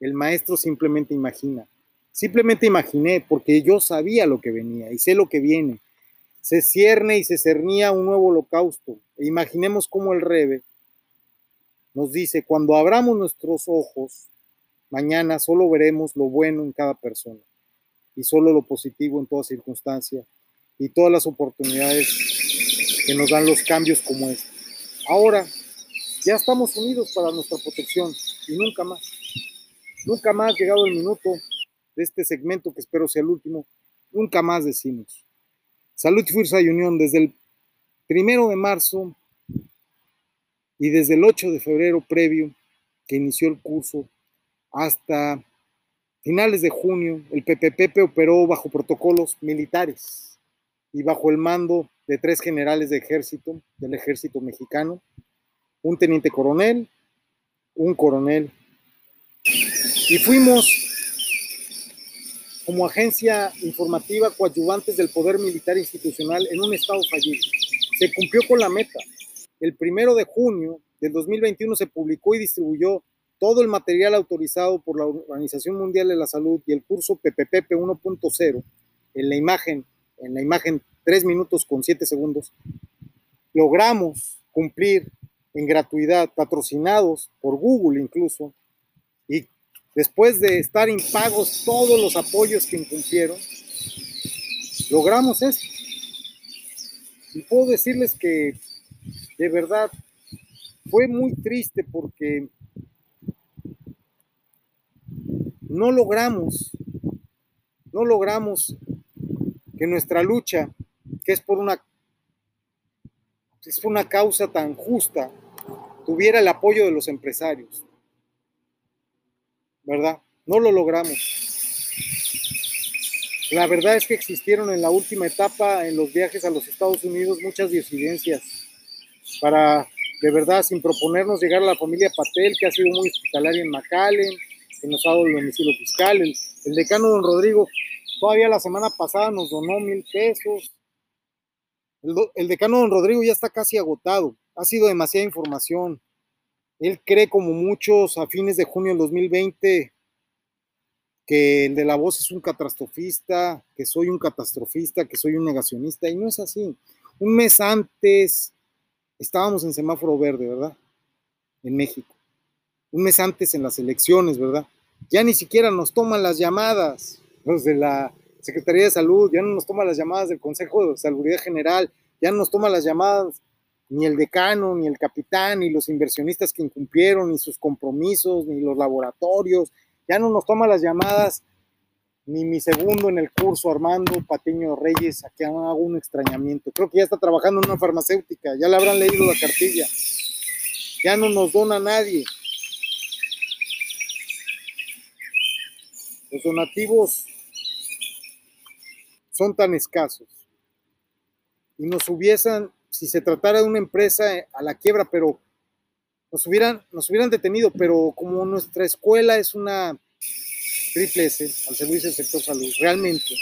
el maestro simplemente imagina. Simplemente imaginé porque yo sabía lo que venía y sé lo que viene. Se cierne y se cernía un nuevo holocausto. E imaginemos cómo el Rebe nos dice, cuando abramos nuestros ojos, mañana solo veremos lo bueno en cada persona y solo lo positivo en toda circunstancia y todas las oportunidades que nos dan los cambios como este. Ahora, ya estamos unidos para nuestra protección y nunca más, nunca más llegado el minuto de este segmento que espero sea el último, nunca más decimos. Salud, Fuerza y Unión desde el primero de marzo y desde el 8 de febrero previo que inició el curso hasta finales de junio, el PPP operó bajo protocolos militares y bajo el mando de tres generales de ejército, del ejército mexicano, un teniente coronel, un coronel. Y fuimos como agencia informativa coadyuvantes del poder militar institucional en un estado fallido. Se cumplió con la meta. El primero de junio del 2021 se publicó y distribuyó todo el material autorizado por la Organización Mundial de la Salud y el curso PPPP 1.0 en la imagen, en la imagen 3 minutos con 7 segundos, logramos cumplir en gratuidad, patrocinados por Google incluso, y después de estar impagos todos los apoyos que incumplieron, logramos esto. Y puedo decirles que de verdad fue muy triste porque no logramos, no logramos que nuestra lucha que es por una, es una causa tan justa, tuviera el apoyo de los empresarios. ¿Verdad? No lo logramos. La verdad es que existieron en la última etapa, en los viajes a los Estados Unidos, muchas disidencias para, de verdad, sin proponernos llegar a la familia Patel, que ha sido muy hospitalaria en McAllen, que nos ha dado el domicilio fiscal. El decano don Rodrigo, todavía la semana pasada nos donó mil pesos. El, decano don Rodrigo ya está casi agotado. Ha sido demasiada información. Él cree, como muchos, a fines de junio del 2020, que el de la voz es un catastrofista, que soy un catastrofista, que soy un negacionista, y no es así. Un mes antes estábamos en semáforo verde, ¿verdad? En México. Un mes antes en las elecciones, ¿verdad? Ya ni siquiera nos toman las llamadas los de la Secretaría de Salud, ya no nos toman las llamadas del Consejo de Salud General, ya no nos toman las llamadas ni el decano, ni el capitán, ni los inversionistas que incumplieron, ni sus compromisos, ni los laboratorios, ya no nos toma las llamadas ni mi segundo en el curso, Armando Patiño Reyes, a que hago un extrañamiento. Creo que ya está trabajando en una farmacéutica, ya le habrán leído la cartilla. Ya no nos dona nadie. Los donativos son tan escasos. Y nos hubiesen, si se tratara de una empresa a la quiebra, pero nos hubieran, nos hubieran detenido, pero como nuestra escuela es una triple S, al servicio del sector salud, realmente,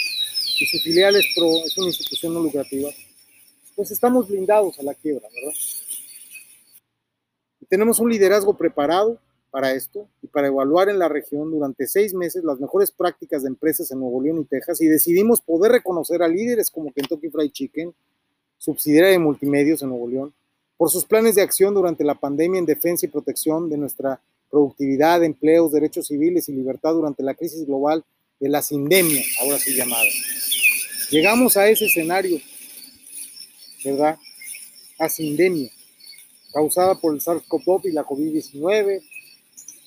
y su filial es, pro, es una institución no lucrativa, pues estamos blindados a la quiebra, ¿verdad? Y tenemos un liderazgo preparado para esto y para evaluar en la región durante seis meses las mejores prácticas de empresas en Nuevo León y Texas y decidimos poder reconocer a líderes como Kentucky Fried Chicken, subsidiaria de multimedios en Nuevo León, por sus planes de acción durante la pandemia en defensa y protección de nuestra productividad, empleos, derechos civiles y libertad durante la crisis global de la sindemia, ahora sí llamada. Llegamos a ese escenario, ¿verdad? A sindemia, causada por el SARS-CoV-2 y la COVID-19,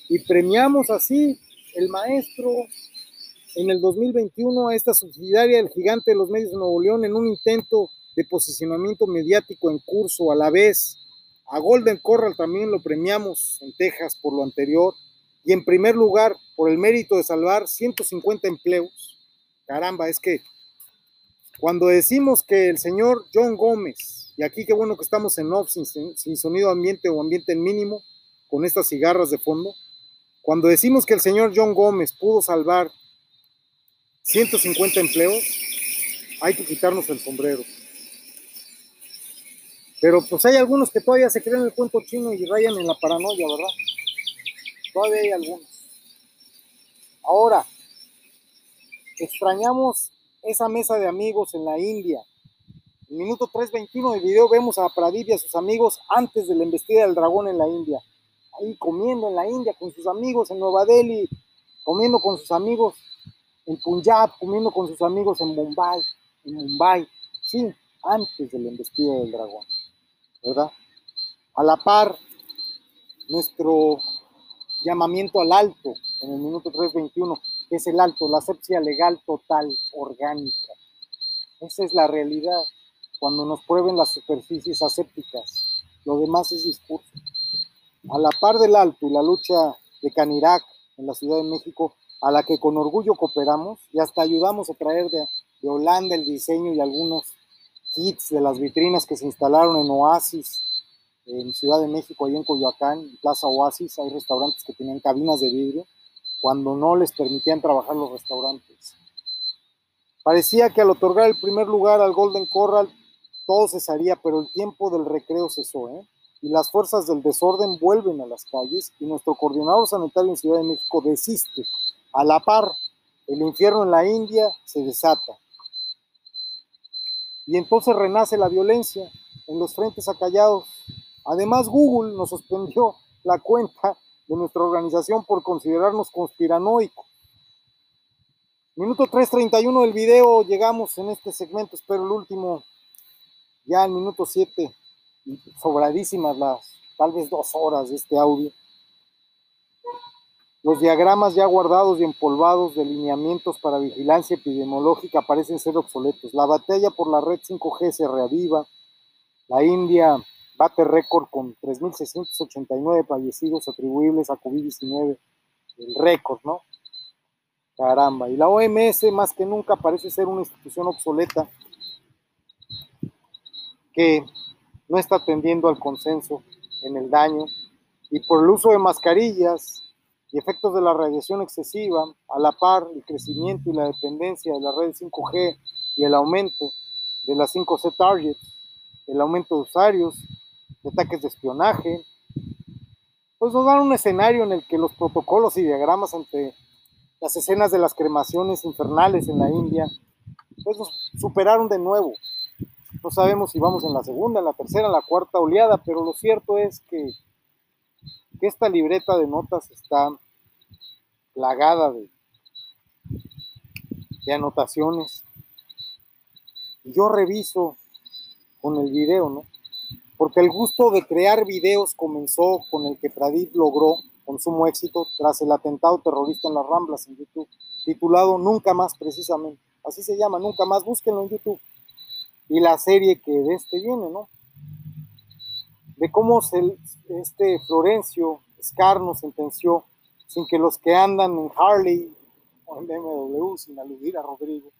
y premiamos así el maestro en el 2021 a esta subsidiaria del gigante de los medios de Nuevo León en un intento de posicionamiento mediático en curso a la vez. A Golden Corral también lo premiamos en Texas por lo anterior. Y en primer lugar, por el mérito de salvar 150 empleos. Caramba, es que cuando decimos que el señor John Gómez, y aquí qué bueno que estamos en off sin, sin sonido ambiente o ambiente mínimo, con estas cigarras de fondo, cuando decimos que el señor John Gómez pudo salvar 150 empleos, hay que quitarnos el sombrero. Pero pues hay algunos que todavía se creen el cuento chino y rayan en la paranoia, ¿verdad? Todavía hay algunos. Ahora, extrañamos esa mesa de amigos en la India. En minuto 3.21 del video vemos a Pradip y a sus amigos antes de la embestida del dragón en la India. Ahí comiendo en la India con sus amigos en Nueva Delhi, comiendo con sus amigos en Punjab, comiendo con sus amigos en Mumbai, en Mumbai. Sí, antes de la embestida del dragón. ¿verdad? A la par, nuestro llamamiento al alto en el minuto 321, que es el alto, la asepsia legal total, orgánica. Esa es la realidad cuando nos prueben las superficies asépticas. Lo demás es discurso. A la par del alto y la lucha de Canirac en la Ciudad de México, a la que con orgullo cooperamos y hasta ayudamos a traer de, Holanda el diseño y algunos kits de las vitrinas que se instalaron en Oasis, en Ciudad de México, ahí en Coyoacán, en Plaza Oasis, hay restaurantes que tenían cabinas de vidrio, cuando no les permitían trabajar los restaurantes. Parecía que al otorgar el primer lugar al Golden Corral, todo cesaría, pero el tiempo del recreo cesó, ¿eh? Y las fuerzas del desorden vuelven a las calles, y nuestro coordinador sanitario en Ciudad de México desiste. A la par, el infierno en la India se desata y entonces renace la violencia en los frentes acallados. Además, Google nos suspendió la cuenta de nuestra organización por considerarnos conspiranoicos. Minuto 3.31 del video, llegamos en este segmento, espero el último, ya al minuto 7, sobradísimas las tal vez dos horas de este audio. Los diagramas ya guardados y empolvados de lineamientos para vigilancia epidemiológica parecen ser obsoletos. La batalla por la red 5G se reaviva. La India bate récord con 3.689 fallecidos atribuibles a COVID-19. El récord, ¿no? Caramba, y la OMS más que nunca parece ser una institución obsoleta que no está atendiendo al consenso en el daño y por el uso de mascarillas y efectos de la radiación excesiva, a la par el crecimiento y la dependencia de la red 5G y el aumento de las 5C targets, el aumento de usuarios, de ataques de espionaje, pues nos dan un escenario en el que los protocolos y diagramas entre las escenas de las cremaciones infernales en la India, pues superaron de nuevo. No sabemos si vamos en la segunda, en la tercera, en la cuarta oleada, pero lo cierto es que, esta libreta de notas está plagada de, anotaciones. Yo reviso con el video, ¿no? Porque el gusto de crear videos comenzó con el que Pradip logró con sumo éxito tras el atentado terrorista en las Ramblas en YouTube, titulado Nunca más precisamente. Así se llama, Nunca más, búsquenlo en YouTube. Y la serie que de este viene, ¿no? De cómo se, este Florencio Escarno sentenció sin que los que andan en Harley o en BMW, sin aludir a Rodrigo,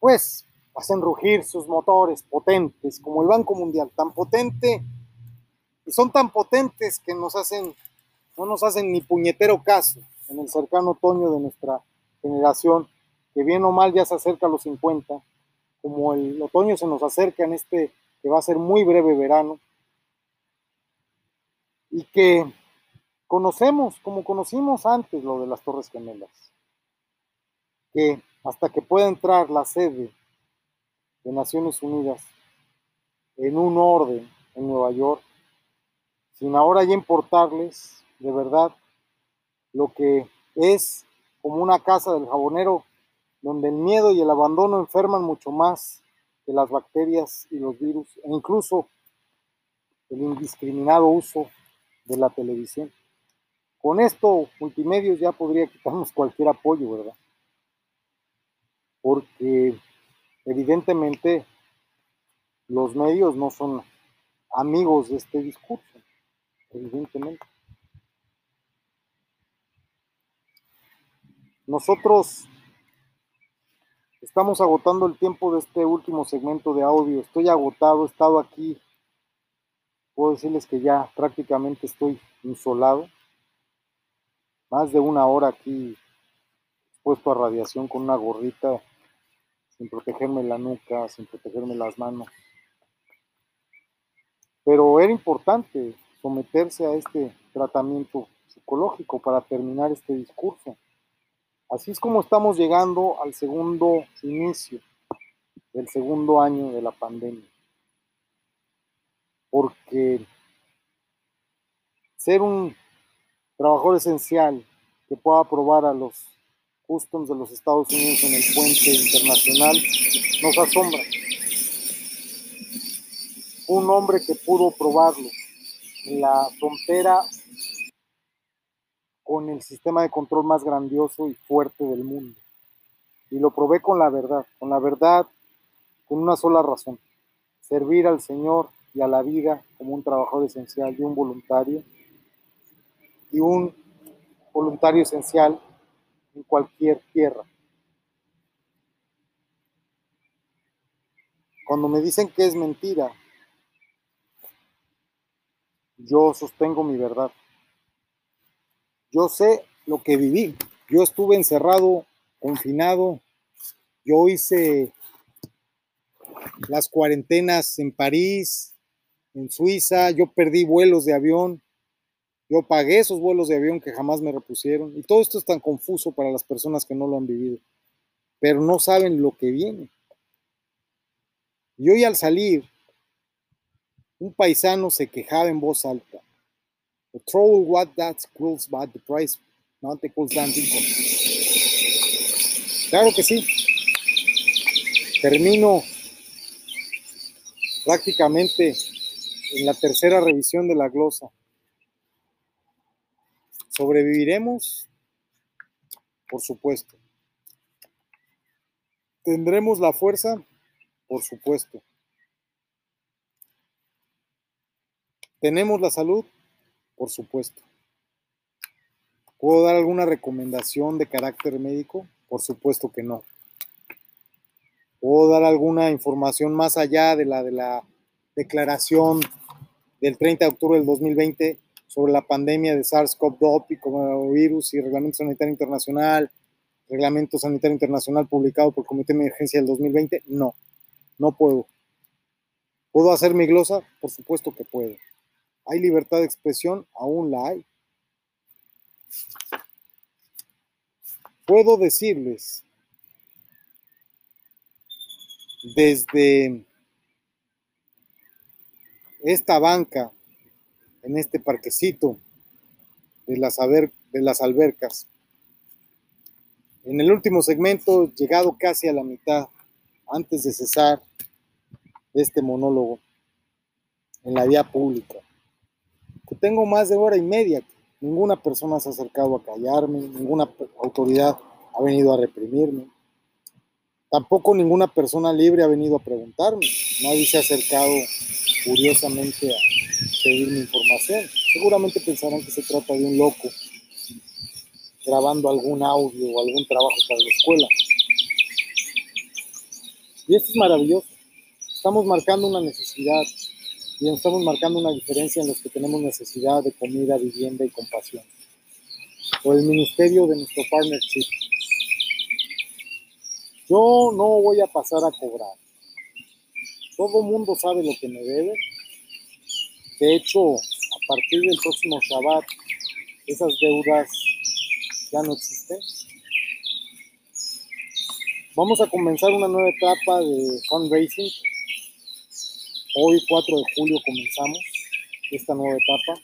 pues hacen rugir sus motores potentes, como el Banco Mundial, tan potente, y son tan potentes que nos hacen no nos hacen ni puñetero caso en el cercano otoño de nuestra generación, que bien o mal ya se acerca a los 50, como el otoño se nos acerca en este que va a ser muy breve verano, y que conocemos, como conocimos antes lo de las Torres Gemelas, que hasta que pueda entrar la sede de Naciones Unidas en un orden en Nueva York, sin ahora ya importarles de verdad lo que es como una casa del jabonero, donde el miedo y el abandono enferman mucho más que las bacterias y los virus, e incluso el indiscriminado uso de la televisión. Con esto, multimedios ya podría quitarnos cualquier apoyo, ¿verdad? Porque evidentemente los medios no son amigos de este discurso, evidentemente. Nosotros estamos agotando el tiempo de este último segmento de audio. Estoy agotado, he estado aquí. Puedo decirles que ya prácticamente estoy insolado. Más de una hora aquí expuesto a radiación con una gorrita, sin protegerme la nuca, sin protegerme las manos. Pero era importante someterse a este tratamiento psicológico para terminar este discurso. Así es como estamos llegando al segundo inicio del segundo año de la pandemia. Porque ser un trabajador esencial que pueda probar a los customs de los Estados Unidos en el puente internacional nos asombra. Un hombre que pudo probarlo en la frontera con el sistema de control más grandioso y fuerte del mundo. Y lo probé con la verdad, con la verdad, con una sola razón, servir al Señor y a la vida como un trabajador esencial y un voluntario, y un voluntario esencial en cualquier tierra. Cuando me dicen que es mentira, yo sostengo mi verdad. Yo sé lo que viví. Yo estuve encerrado, confinado. Yo hice las cuarentenas en París, en Suiza. Yo perdí vuelos de avión. Yo pagué esos vuelos de avión que jamás me repusieron. Y todo esto es tan confuso para las personas que no lo han vivido. Pero no saben lo que viene. Y hoy al salir, un paisano se quejaba en voz alta. The trouble what that cools but the price not equals income. Claro que sí. Termino prácticamente en la tercera revisión de la glosa. ¿Sobreviviremos? Por supuesto. ¿Tendremos la fuerza? Por supuesto. ¿Tenemos la salud? Por supuesto. ¿Puedo dar alguna recomendación de carácter médico? Por supuesto que no. ¿Puedo dar alguna información más allá de la de la declaración del 30 de octubre del 2020 sobre la pandemia de SARS-CoV-2 y coronavirus y Reglamento Sanitario Internacional, Reglamento Sanitario Internacional publicado por el Comité de Emergencia del 2020? No, no puedo. ¿Puedo hacer mi glosa? Por supuesto que puedo. ¿Hay libertad de expresión? Aún la hay. Puedo decirles desde esta banca, en este parquecito de las, albercas, en el último segmento, llegado casi a la mitad, antes de cesar este monólogo en la vía pública, tengo más de hora y media, ninguna persona se ha acercado a callarme, ninguna autoridad ha venido a reprimirme, tampoco ninguna persona libre ha venido a preguntarme, nadie se ha acercado curiosamente a pedirme información. Seguramente pensarán que se trata de un loco grabando algún audio o algún trabajo para la escuela. Y esto es maravilloso. Estamos marcando una necesidad y estamos marcando una diferencia en los que tenemos necesidad de comida, vivienda y compasión. Por el ministerio de nuestro partnership. Yo no voy a pasar a cobrar. Todo mundo sabe lo que me debe. De hecho, a partir del próximo Shabbat, esas deudas ya no existen. Vamos a comenzar una nueva etapa de fundraising. Hoy, 4 de julio, comenzamos esta nueva etapa.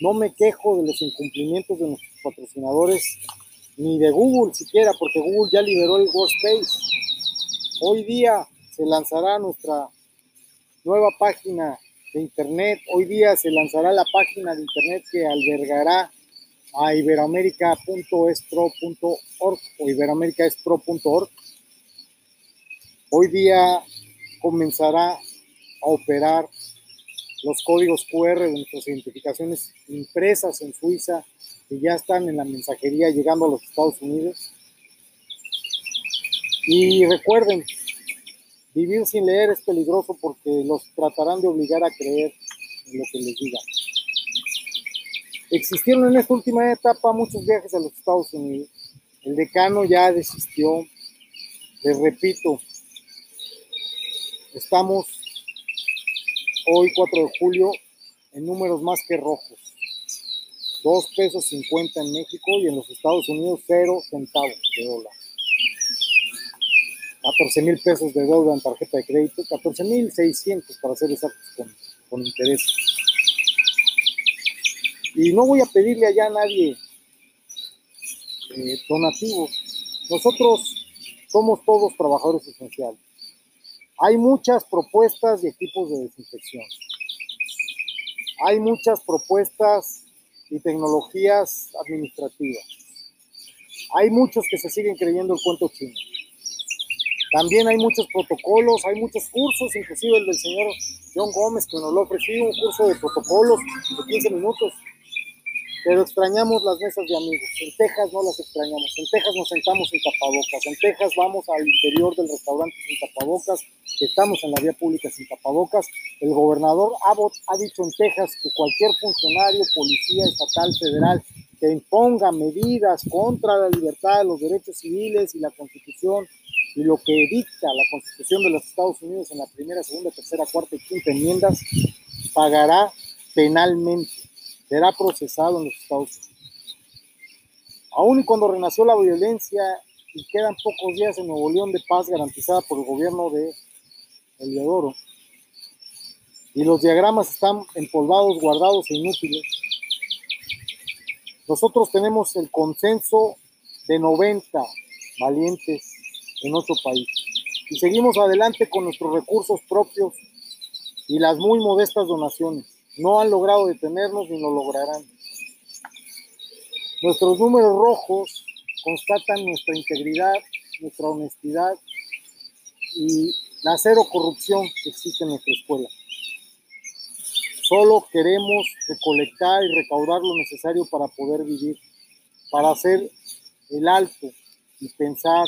No me quejo de los incumplimientos de nuestros patrocinadores, ni de Google siquiera, porque Google ya liberó el Workspace. Hoy día se lanzará nuestra nueva página de Internet. Hoy día se lanzará la página de Internet que albergará a iberoamerica.espro.org o iberoamericaespro.org. Hoy día comenzará a operar los códigos QR de nuestras identificaciones impresas en Suiza que ya están en la mensajería llegando a los Estados Unidos. Y recuerden, vivir sin leer es peligroso porque los tratarán de obligar a creer en lo que les digan. Existieron en esta última etapa muchos viajes a los Estados Unidos. El decano ya desistió. Les repito, estamos hoy 4 de julio en números más que rojos. 2 pesos 50 en México y en los Estados Unidos 0 centavos de dólar. 14 mil pesos de deuda en tarjeta de crédito, 14 mil 600 para ser exactos con, con intereses. Y no voy a pedirle allá a nadie eh, donativos. Nosotros somos todos trabajadores esenciales. Hay muchas propuestas y equipos de desinfección. Hay muchas propuestas y tecnologías administrativas. Hay muchos que se siguen creyendo el cuento chino. También hay muchos protocolos, hay muchos cursos, inclusive el del señor John Gómez que nos lo ofreció, un curso de protocolos de 15 minutos pero extrañamos las mesas de amigos. En Texas no las extrañamos. En Texas nos sentamos sin tapabocas. En Texas vamos al interior del restaurante sin tapabocas. Estamos en la vía pública sin tapabocas. El gobernador Abbott ha dicho en Texas que cualquier funcionario, policía estatal, federal, que imponga medidas contra la libertad, los derechos civiles y la constitución y lo que dicta la constitución de los Estados Unidos en la primera, segunda, tercera, cuarta y quinta enmiendas, pagará penalmente será procesado en los Estados Unidos. Aún cuando renació la violencia y quedan pocos días en Nuevo León de paz garantizada por el gobierno de Eliodoro, y los diagramas están empolvados, guardados e inútiles, nosotros tenemos el consenso de 90 valientes en nuestro país y seguimos adelante con nuestros recursos propios y las muy modestas donaciones. No han logrado detenernos ni lo lograrán. Nuestros números rojos constatan nuestra integridad, nuestra honestidad y la cero corrupción que existe en nuestra escuela. Solo queremos recolectar y recaudar lo necesario para poder vivir. para hacer el alto y pensar,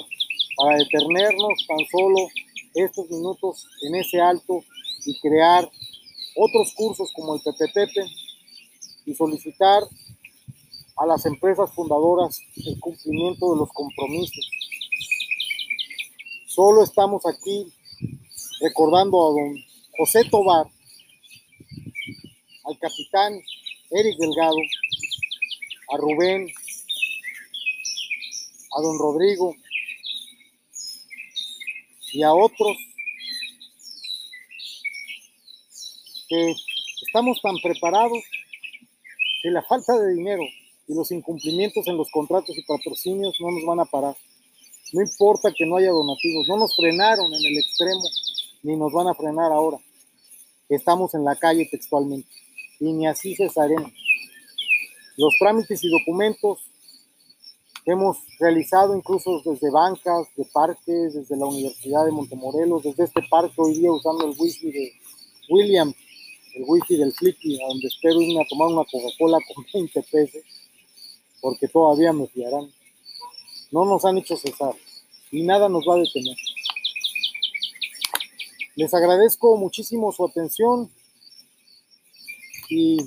para detenernos tan solo estos minutos en ese alto y crear otros cursos como el PPP y solicitar a las empresas fundadoras el cumplimiento de los compromisos. Solo estamos aquí recordando a don José Tobar, al capitán Eric Delgado, a Rubén, a don Rodrigo y a otros que estamos tan preparados que la falta de dinero y los incumplimientos en los contratos y patrocinios no nos van a parar. No importa que no haya donativos, no nos frenaron en el extremo, ni nos van a frenar ahora. Estamos en la calle textualmente y ni así cesaremos. Los trámites y documentos que hemos realizado incluso desde bancas, de parques, desde la Universidad de Montemorelos, desde este parque hoy día usando el wifi de William, el wifi del Flippy, a donde espero irme a tomar una Coca-Cola con 20 pesos porque todavía me fiarán. No nos han hecho cesar y nada nos va a detener. Les agradezco muchísimo su atención y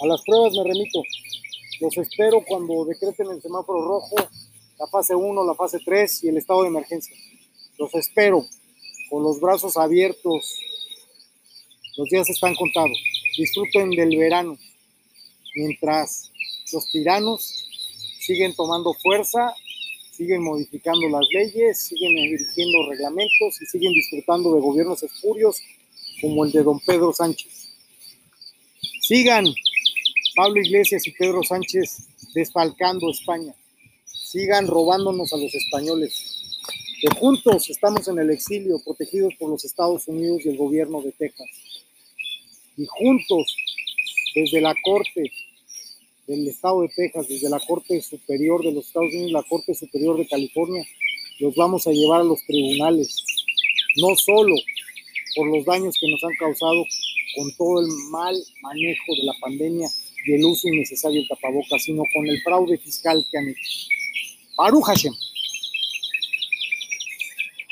a las pruebas me remito. Los espero cuando decreten el semáforo rojo, la fase 1, la fase 3 y el estado de emergencia. Los espero con los brazos abiertos. Los días están contados. Disfruten del verano mientras los tiranos siguen tomando fuerza, siguen modificando las leyes, siguen dirigiendo reglamentos y siguen disfrutando de gobiernos espurios como el de don Pedro Sánchez. Sigan Pablo Iglesias y Pedro Sánchez desfalcando España. Sigan robándonos a los españoles. Que juntos estamos en el exilio, protegidos por los Estados Unidos y el gobierno de Texas. Y juntos, desde la Corte del estado de Texas, desde la Corte Superior de los Estados Unidos, la Corte Superior de California, los vamos a llevar a los tribunales, no solo por los daños que nos han causado con todo el mal manejo de la pandemia y el uso innecesario del tapabocas, sino con el fraude fiscal que han hecho. Baruch.